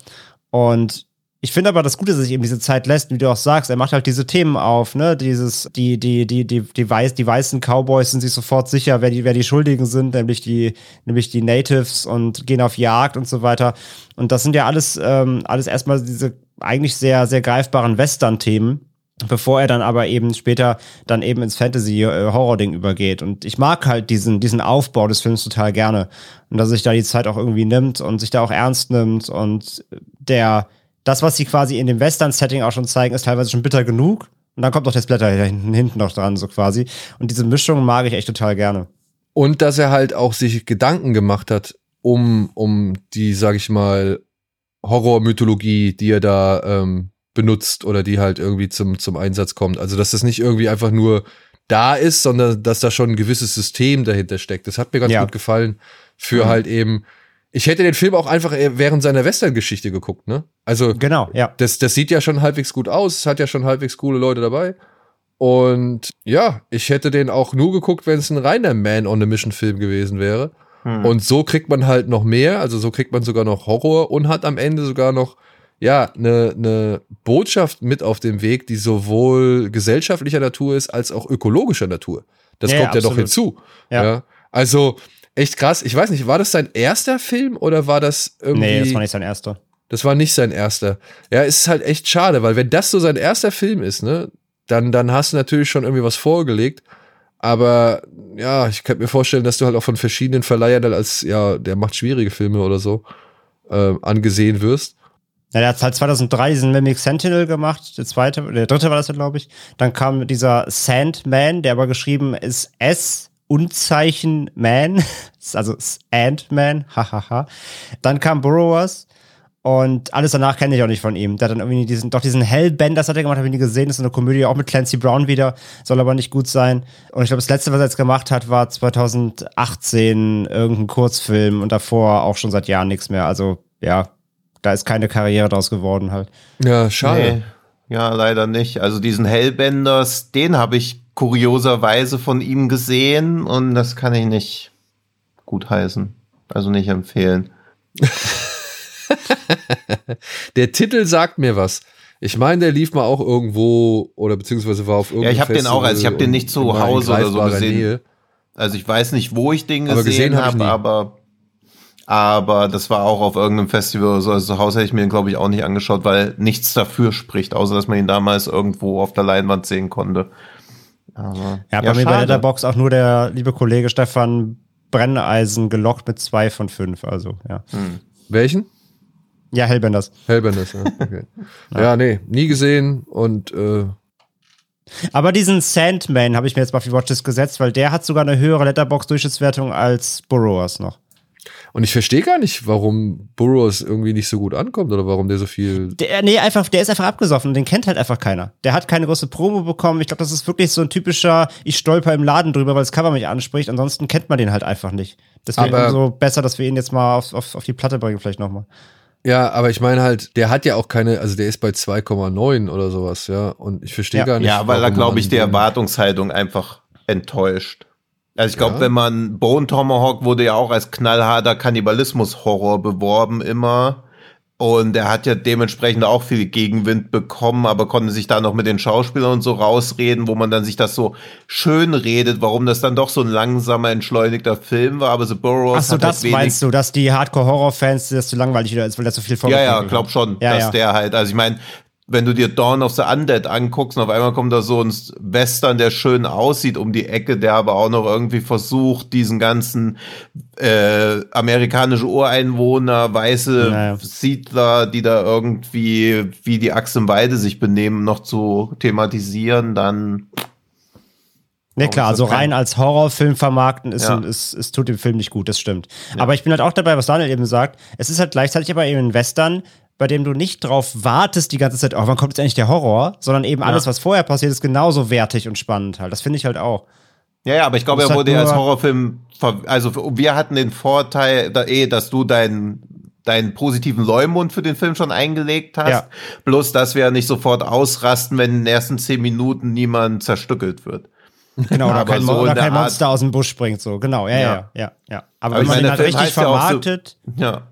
Und ich finde aber das Gute, dass sich eben diese Zeit lässt, wie du auch sagst, er macht halt diese Themen auf, ne? Dieses, die, die, die, die, die, weiß, die weißen Cowboys sind sich sofort sicher, wer die, wer die Schuldigen sind, nämlich die, nämlich die Natives und gehen auf Jagd und so weiter. Und das sind ja alles, ähm, alles erstmal diese eigentlich sehr, sehr greifbaren Western-Themen, bevor er dann aber eben später dann eben ins Fantasy-Horror-Ding übergeht. Und ich mag halt diesen, diesen Aufbau des Films total gerne. Und dass sich da die Zeit auch irgendwie nimmt und sich da auch ernst nimmt. Und der, das, was sie quasi in dem Western-Setting auch schon zeigen, ist teilweise schon bitter genug. Und dann kommt noch das Blätter hinten, hinten noch dran, so quasi. Und diese Mischung mag ich echt total gerne. Und dass er halt auch sich Gedanken gemacht hat, um, um die, sag ich mal, Horrormythologie, die er da ähm, benutzt oder die halt irgendwie zum, zum Einsatz kommt. Also, dass das nicht irgendwie einfach nur da ist, sondern dass da schon ein gewisses System dahinter steckt. Das hat mir ganz ja. gut gefallen für mhm. halt eben. Ich hätte den Film auch einfach während seiner Western-Geschichte geguckt, ne? Also, genau, ja. Das, das sieht ja schon halbwegs gut aus, es hat ja schon halbwegs coole Leute dabei. Und ja, ich hätte den auch nur geguckt, wenn es ein reiner Man-on-a-Mission-Film gewesen wäre. Hm. Und so kriegt man halt noch mehr, also so kriegt man sogar noch Horror und hat am Ende sogar noch ja, eine ne Botschaft mit auf dem Weg, die sowohl gesellschaftlicher Natur ist als auch ökologischer Natur. Das ja, kommt ja, ja noch hinzu. Ja. ja. Also Echt krass. Ich weiß nicht, war das sein erster Film oder war das irgendwie. Nee, das war nicht sein erster. Das war nicht sein erster. Ja, es ist halt echt schade, weil wenn das so sein erster Film ist, ne, dann, dann hast du natürlich schon irgendwie was vorgelegt. Aber ja, ich könnte mir vorstellen, dass du halt auch von verschiedenen Verleihern dann als, ja, der macht schwierige Filme oder so, äh, angesehen wirst. Ja, der hat halt 2003 diesen Mimic Sentinel gemacht, der zweite, der dritte war das glaube ich. Dann kam dieser Sandman, der aber geschrieben ist S Unzeichen Man, also Ant-Man, hahaha. Dann kam Burrowers und alles danach kenne ich auch nicht von ihm. Der hat dann irgendwie diesen, doch diesen Hellbender, das hat er gemacht, habe ich nie gesehen. Das ist eine Komödie, auch mit Clancy Brown wieder, soll aber nicht gut sein. Und ich glaube, das letzte, was er jetzt gemacht hat, war 2018 irgendein Kurzfilm und davor auch schon seit Jahren nichts mehr. Also, ja, da ist keine Karriere draus geworden halt. Ja, schade. Nee, ja, leider nicht. Also diesen Hellbenders, den habe ich kurioserweise von ihm gesehen und das kann ich nicht gut heißen. Also nicht empfehlen. der Titel sagt mir was. Ich meine, der lief mal auch irgendwo oder beziehungsweise war auf irgendeinem Ja, ich habe den auch, also ich habe den nicht zu Hause oder so gesehen. Nähe. Also ich weiß nicht, wo ich den gesehen, gesehen habe, hab aber aber das war auch auf irgendeinem Festival oder so. Also zu Hause hätte ich mir den, glaube ich, auch nicht angeschaut, weil nichts dafür spricht, außer dass man ihn damals irgendwo auf der Leinwand sehen konnte. Aber, ja, bei ja, mir schade. bei Letterbox auch nur der liebe Kollege Stefan Brenneisen gelockt mit zwei von fünf. Also, ja. Hm. Welchen? Ja, Hellbenders. Hellbenders, ja. Okay. ja. ja, nee, nie gesehen und äh aber diesen Sandman habe ich mir jetzt mal auf die Watchlist gesetzt, weil der hat sogar eine höhere Letterbox-Durchschnittswertung als Burrowers noch. Und ich verstehe gar nicht, warum Burroughs irgendwie nicht so gut ankommt oder warum der so viel. Der, nee, einfach, der ist einfach abgesoffen und den kennt halt einfach keiner. Der hat keine große Promo bekommen. Ich glaube, das ist wirklich so ein typischer, ich stolper im Laden drüber, weil das Cover mich anspricht. Ansonsten kennt man den halt einfach nicht. Deswegen aber so besser, dass wir ihn jetzt mal auf, auf, auf die Platte bringen, vielleicht nochmal. Ja, aber ich meine halt, der hat ja auch keine, also der ist bei 2,9 oder sowas, ja. Und ich verstehe ja. gar nicht. Ja, weil er, glaube ich, die Erwartungshaltung einfach enttäuscht. Also ich glaube, ja. wenn man Bone Tomahawk wurde ja auch als knallharter Kannibalismus-Horror beworben immer. Und er hat ja dementsprechend auch viel Gegenwind bekommen, aber konnte sich da noch mit den Schauspielern und so rausreden, wo man dann sich das so schön redet, warum das dann doch so ein langsamer, entschleunigter Film war. Aber The Burrows Ach so, das halt meinst du, dass die Hardcore-Horror-Fans das zu langweilig wieder ist, weil das so viel vorkommt? Ja, ja, glaub schon, ja, dass ja. der halt, also ich meine, wenn du dir Dawn of the Undead anguckst und auf einmal kommt da so ein Western, der schön aussieht um die Ecke, der aber auch noch irgendwie versucht, diesen ganzen äh, amerikanische Ureinwohner, weiße naja. Siedler, die da irgendwie wie die Axt im Weide sich benehmen, noch zu thematisieren, dann Ne, klar, also rein als Horrorfilm vermarkten ist, ja. ist, ist, tut dem Film nicht gut, das stimmt. Ja. Aber ich bin halt auch dabei, was Daniel eben sagt. Es ist halt gleichzeitig aber eben ein Western, bei dem du nicht drauf wartest die ganze Zeit, oh, wann kommt jetzt eigentlich der Horror, sondern eben ja. alles, was vorher passiert, ist genauso wertig und spannend halt. Das finde ich halt auch. Ja, ja, aber ich glaube, er wurde ja als Horrorfilm, also wir hatten den Vorteil, da, eh, dass du deinen deinen positiven Leumund für den Film schon eingelegt hast. Ja. Bloß, dass wir ja nicht sofort ausrasten, wenn in den ersten zehn Minuten niemand zerstückelt wird. Genau, oder kein, so oder kein Monster aus dem Busch springt, so, genau, ja, ja, ja, ja. ja. Aber, aber wenn man den halt richtig vermarktet, so, ja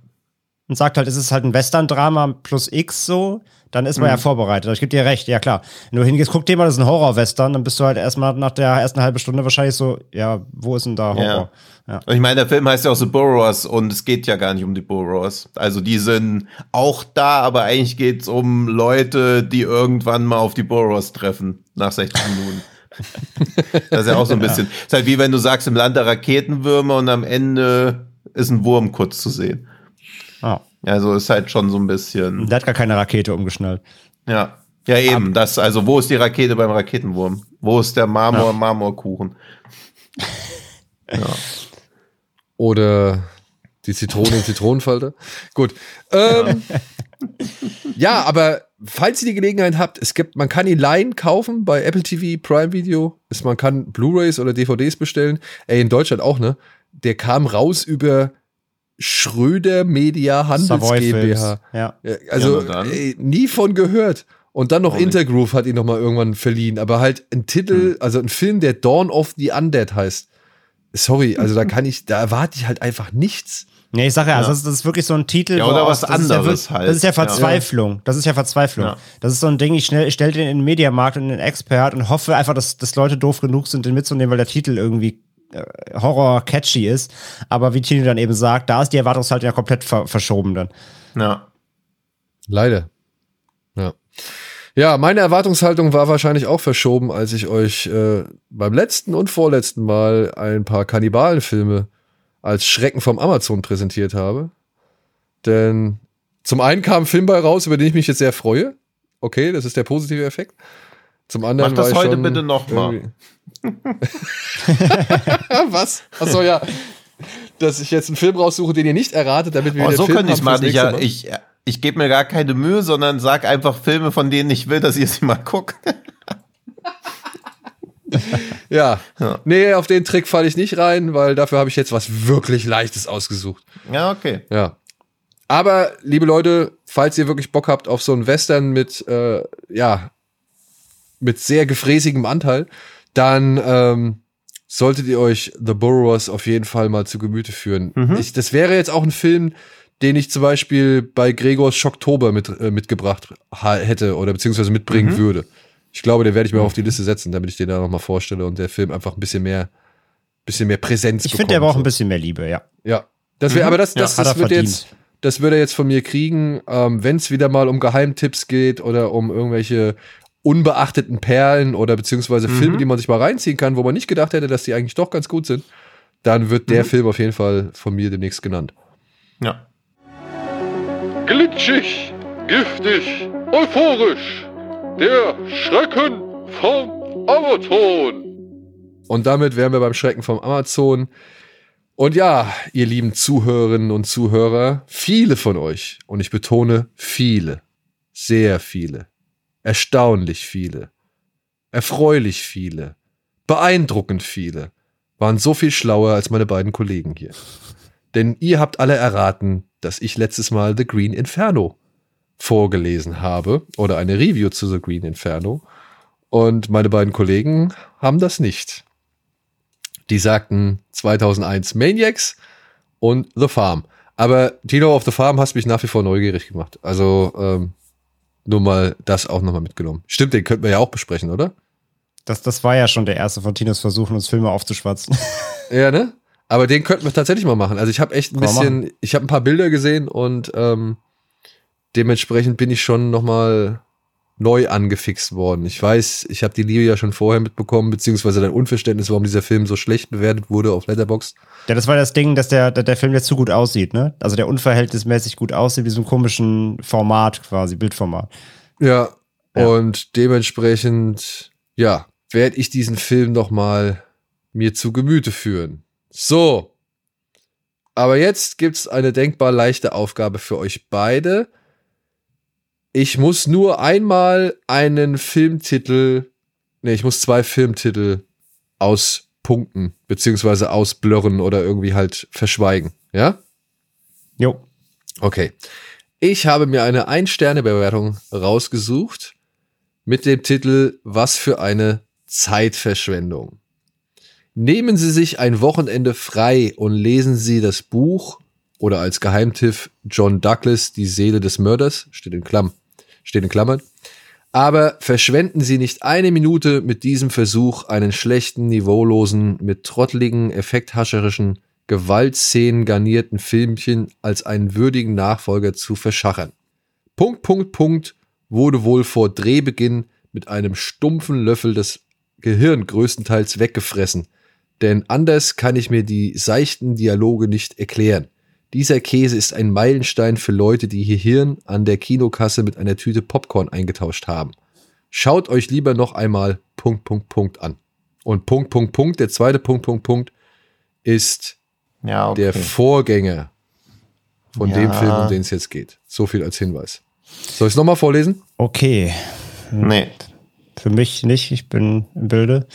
und sagt halt, es ist halt ein Western-Drama plus X so, dann ist man mhm. ja vorbereitet. Ich gebe dir recht, ja klar. Wenn du hingehst, guck dir mal, das ist ein Horror-Western, dann bist du halt erstmal nach der ersten halben Stunde wahrscheinlich so, ja, wo ist denn da Horror? Ja. ja. Ich meine, der Film heißt ja auch The Burrowers und es geht ja gar nicht um die Burrowers. Also die sind auch da, aber eigentlich geht es um Leute, die irgendwann mal auf die Burrowers treffen, nach 60 Minuten. das ist ja auch so ein bisschen. Ja. ist halt wie wenn du sagst, im Land der Raketenwürmer und am Ende ist ein Wurm kurz zu sehen. Ah. Also ist halt schon so ein bisschen. Der hat gar keine Rakete umgeschnallt. Ja. Ja, eben. Das, also, wo ist die Rakete beim Raketenwurm? Wo ist der Marmor, ja. Marmorkuchen? ja. Oder die Zitrone Zitronenfalter. Gut. Ähm, ja, aber falls ihr die Gelegenheit habt, es gibt, man kann ihn leihen kaufen bei Apple TV Prime Video. Es, man kann Blu-rays oder DVDs bestellen. Ey, in Deutschland auch, ne? Der kam raus über Schröder Media Handels Savoy GmbH. Ja. Also ja, ey, nie von gehört. Und dann noch Intergroove hat ihn noch mal irgendwann verliehen. Aber halt ein Titel, hm. also ein Film, der Dawn of the Undead heißt. Sorry, also da kann ich, da erwarte ich halt einfach nichts. Nee, ich sage ja, also das, ist wirklich so ein Titel. Ja, oder was anderes ist ja, halt. Das ist ja Verzweiflung. Das ist ja Verzweiflung. Ja. Das ist so ein Ding, ich, schnell, ich stelle den in den Mediamarkt und in den Expert und hoffe einfach, dass, dass Leute doof genug sind, den mitzunehmen, weil der Titel irgendwie Horror catchy ist. Aber wie Tino dann eben sagt, da ist die Erwartungshaltung ja komplett ver verschoben dann. Ja. Leider. Ja. Ja, meine Erwartungshaltung war wahrscheinlich auch verschoben, als ich euch äh, beim letzten und vorletzten Mal ein paar Kannibalenfilme als Schrecken vom Amazon präsentiert habe. Denn zum einen kam ein Film bei raus, über den ich mich jetzt sehr freue. Okay, das ist der positive Effekt. Zum anderen Mach das war ich heute bitte noch mal. irgendwie- Was? Achso, ja. Dass ich jetzt einen Film raussuche, den ihr nicht erratet, damit wir Oh, so Film könnte ich machen. Ich, ja, Mal. ich, ich gebe mir gar keine Mühe, sondern sag einfach Filme, von denen ich will, dass ihr sie mal guckt. Ja. Ja. Nee, auf den Trick falle ich nicht rein, weil dafür habe ich jetzt was wirklich Leichtes ausgesucht. ja, okay. Ja. Aber, liebe Leute, falls ihr wirklich Bock habt auf so einen Western mit, äh, ja, mit sehr gefräßigem Anteil, dann ähm, solltet ihr euch The Borrowers auf jeden Fall mal zu Gemüte führen. Ich, das wäre jetzt auch ein Film, den ich zum Beispiel bei Gregors Schocktober mit, äh, mitgebracht hätte oder beziehungsweise mitbringen würde. Ich glaube, den werde ich mir auf die Liste setzen, damit ich den da nochmal vorstelle und der Film einfach ein bisschen mehr, bisschen mehr Präsenz Ich finde, der bekommt. braucht ein bisschen mehr Liebe, ja. Ja. Das wär, aber das, Ja, das, hat das er wird verdient. jetzt, das wird er jetzt von mir kriegen, ähm, wenn es wieder mal um Geheimtipps geht oder um irgendwelche unbeachteten Perlen oder beziehungsweise Filme, die man sich mal reinziehen kann, wo man nicht gedacht hätte, dass die eigentlich doch ganz gut sind, dann wird der Film auf jeden Fall von mir demnächst genannt. Ja. Glitschig, giftig, euphorisch. Der Schrecken vom Amazon. Und damit wären wir beim Schrecken vom Amazon. Und ja, ihr lieben Zuhörerinnen und Zuhörer, viele von euch, und ich betone viele, sehr viele, erstaunlich viele, erfreulich viele, beeindruckend viele, waren so viel schlauer als meine beiden Kollegen hier. Denn ihr habt alle erraten, dass ich letztes Mal The Green Inferno vorgelesen habe oder eine Review zu The Green Inferno. Und meine beiden Kollegen haben das nicht. Die sagten 2001 Maniacs und The Farm. Aber Tino of the Farm hast mich nach wie vor neugierig gemacht. Also ähm, nur mal das auch nochmal mitgenommen. Stimmt, den könnten wir ja auch besprechen, oder? Das, das war ja schon der erste von Tinos Versuchen, uns Filme aufzuschwatzen. Ja, ne? Aber den könnten wir tatsächlich mal machen. Also ich habe echt ein bisschen, ich habe ein paar Bilder gesehen und ähm, dementsprechend bin ich schon nochmal neu angefixt worden. Ich weiß, ich habe die Liebe ja schon vorher mitbekommen, beziehungsweise dein Unverständnis, warum dieser Film so schlecht bewertet wurde auf Letterboxd. Ja, das war das Ding, dass der, der, der Film jetzt zu gut aussieht, ne? Also der unverhältnismäßig gut aussieht, wie so einem komischen Format quasi, Bildformat. Ja, Ja. und dementsprechend, ja, werde ich diesen Film noch mal mir zu Gemüte führen. So. Aber jetzt gibt's eine denkbar leichte Aufgabe für euch beide. Ich muss nur einmal einen Filmtitel, nee, ich muss zwei Filmtitel auspunkten, beziehungsweise ausblurren oder irgendwie halt verschweigen. Ja? Jo. Okay. Ich habe mir eine Ein-Sterne-Bewertung rausgesucht mit dem Titel Was für eine Zeitverschwendung. Nehmen Sie sich ein Wochenende frei und lesen Sie das Buch oder als Geheimtipp John Douglas Die Seele des Mörders, steht in Klammern, steht in Klammern. Aber verschwenden Sie nicht eine Minute mit diesem Versuch, einen schlechten, niveaulosen, mit trottligen, effekthascherischen Gewaltszenen garnierten Filmchen als einen würdigen Nachfolger zu verschachern. Punkt, Punkt, Punkt wurde wohl vor Drehbeginn mit einem stumpfen Löffel das Gehirn größtenteils weggefressen. Denn anders kann ich mir die seichten Dialoge nicht erklären. Dieser Käse ist ein Meilenstein für Leute, die ihr Hirn an der Kinokasse mit einer Tüte Popcorn eingetauscht haben. Schaut euch lieber noch einmal Punkt, Punkt, Punkt an. Und Punkt, Punkt, Punkt, der zweite Punkt, Punkt, Punkt ist Ja, okay. der Vorgänger von dem Ja. Film, um den es jetzt geht. So viel als Hinweis. Soll ich es nochmal vorlesen? Okay. nee. Für mich nicht, ich bin im Bilde.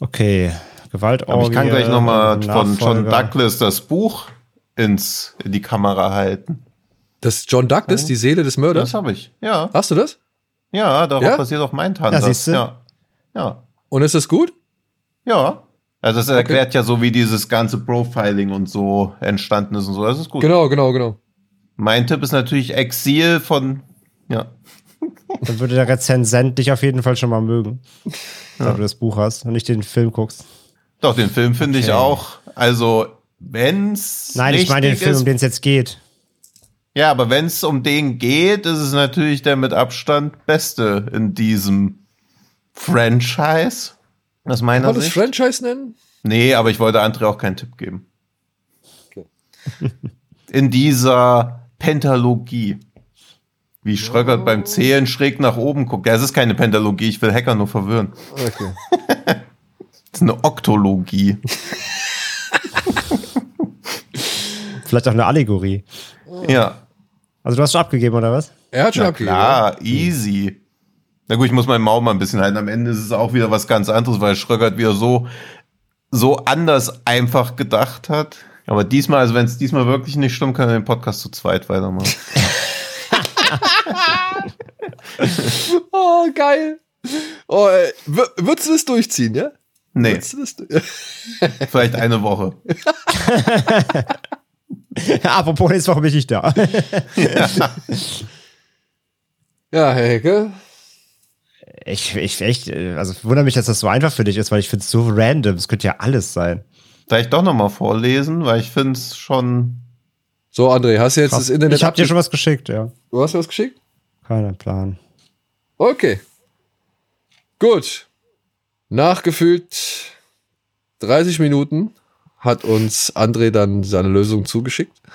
Okay. Gewaltorgie. Aber ich kann gleich nochmal von John. Douglas das Buch ins, in die Kamera halten. Das ist John Douglas, die Seele des Mörders. Das habe ich. Ja. Hast du das? Ja, darauf Ja? basiert auch mein Tanz. Ja. Ja. Ja. Und ist das gut? Ja. Also das erklärt ja so, wie dieses ganze Profiling und so entstanden ist und so. Das ist gut. Genau, genau, genau. Mein Tipp ist natürlich Exil von, ja. Dann würde der Rezensent dich auf jeden Fall schon mal mögen. Da du das Buch hast und nicht den Film guckst. Doch, den Film finde ich Okay. auch. Also, wenn's. Nein, ich meine den Film, um den es jetzt geht. Ja, aber wenn es um den geht, ist es natürlich der mit Abstand beste in diesem Franchise. Aus meiner Kann man das. Franchise nennen? Nee, aber ich wollte André auch keinen Tipp geben. Okay. In dieser Pentalogie. Wie Schröckert beim Zählen schräg nach oben guckt. Ja, es ist keine Pentalogie, ich will Hacker nur verwirren. Okay. Es ist eine Oktologie. Vielleicht auch eine Allegorie. Ja. Also du hast schon abgegeben, oder was? Er hat schon Na abgegeben. klar, easy. Na gut, ich muss meinen Maul mal ein bisschen halten. Am Ende ist es auch wieder was ganz anderes, weil Schröckert wieder so, so anders einfach gedacht hat. Aber diesmal, also wenn es diesmal wirklich nicht stimmt, können wir den Podcast zu zweit weitermachen. Oh, geil. Oh, äh, würdest du das durchziehen, ja? Nee, du das vielleicht eine Woche. Apropos, nächste Woche bin ich nicht da. ja, Herr Hecke. Ich, ich echt, also wundere mich, dass das so einfach für dich ist, weil ich finde es so random. Es könnte ja alles sein. Vielleicht doch nochmal vorlesen, weil ich finde es schon. So, André, hast du jetzt das Internet ich habe dir schon was geschickt, ja. Du hast mir was geschickt? Keinen Plan. Okay. Gut. Nachgefühlt 30 Minuten hat uns André dann seine Lösung zugeschickt.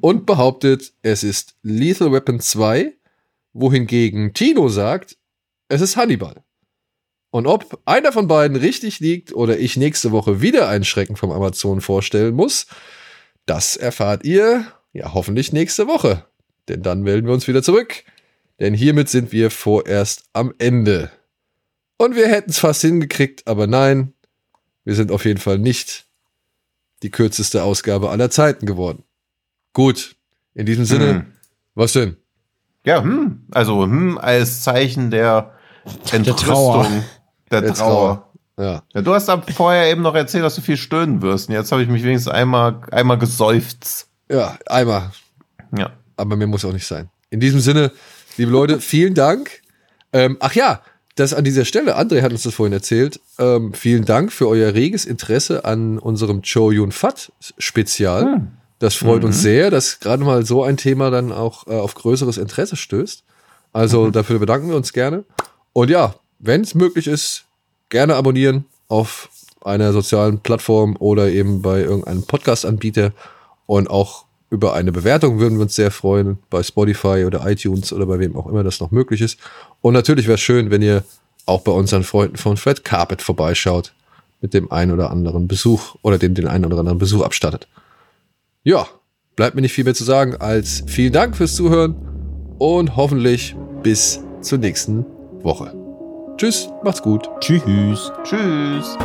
Und behauptet, es ist Lethal Weapon 2, wohingegen Tino sagt, es ist Hannibal. Und ob einer von beiden richtig liegt oder ich nächste Woche wieder einen Schrecken vom Amazon vorstellen muss, das erfahrt ihr ja hoffentlich nächste Woche. Denn dann melden wir uns wieder zurück. Denn hiermit sind wir vorerst am Ende. Und wir hätten es fast hingekriegt, aber nein, wir sind auf jeden Fall nicht die kürzeste Ausgabe aller Zeiten geworden. Gut, in diesem Sinne, Hm. was denn? Ja, hm. Also, hm, als Zeichen der Entrüstung. Trauer. Der, Der Trauer. Ja, Ja, du hast ab vorher eben noch erzählt, dass du viel stöhnen wirst. Und jetzt habe ich mich wenigstens einmal, einmal geseufzt. ja, einmal. Ja. aber mir muss auch nicht sein. In diesem Sinne, liebe Leute, vielen Dank. Ähm, ach ja, das an dieser Stelle, André hat uns das vorhin erzählt. Ähm, vielen Dank für euer reges Interesse an unserem Cho Yun Fat Spezial. Das freut uns sehr, dass gerade mal so ein Thema dann auch äh, auf größeres Interesse stößt. Also dafür bedanken wir uns gerne. Und ja, wenn es möglich ist, gerne abonnieren auf einer sozialen Plattform oder eben bei irgendeinem Podcast-Anbieter. Und auch über eine Bewertung würden wir uns sehr freuen, bei Spotify oder iTunes oder bei wem auch immer das noch möglich ist. Und natürlich wäre es schön, wenn ihr auch bei unseren Freunden von Fred Carpet vorbeischaut, mit dem einen oder anderen Besuch oder dem den einen oder anderen Besuch abstattet. Ja, bleibt mir nicht viel mehr zu sagen als vielen Dank fürs Zuhören und hoffentlich bis zur nächsten Woche. Tschüss, macht's gut. Tschüss. Tschüss.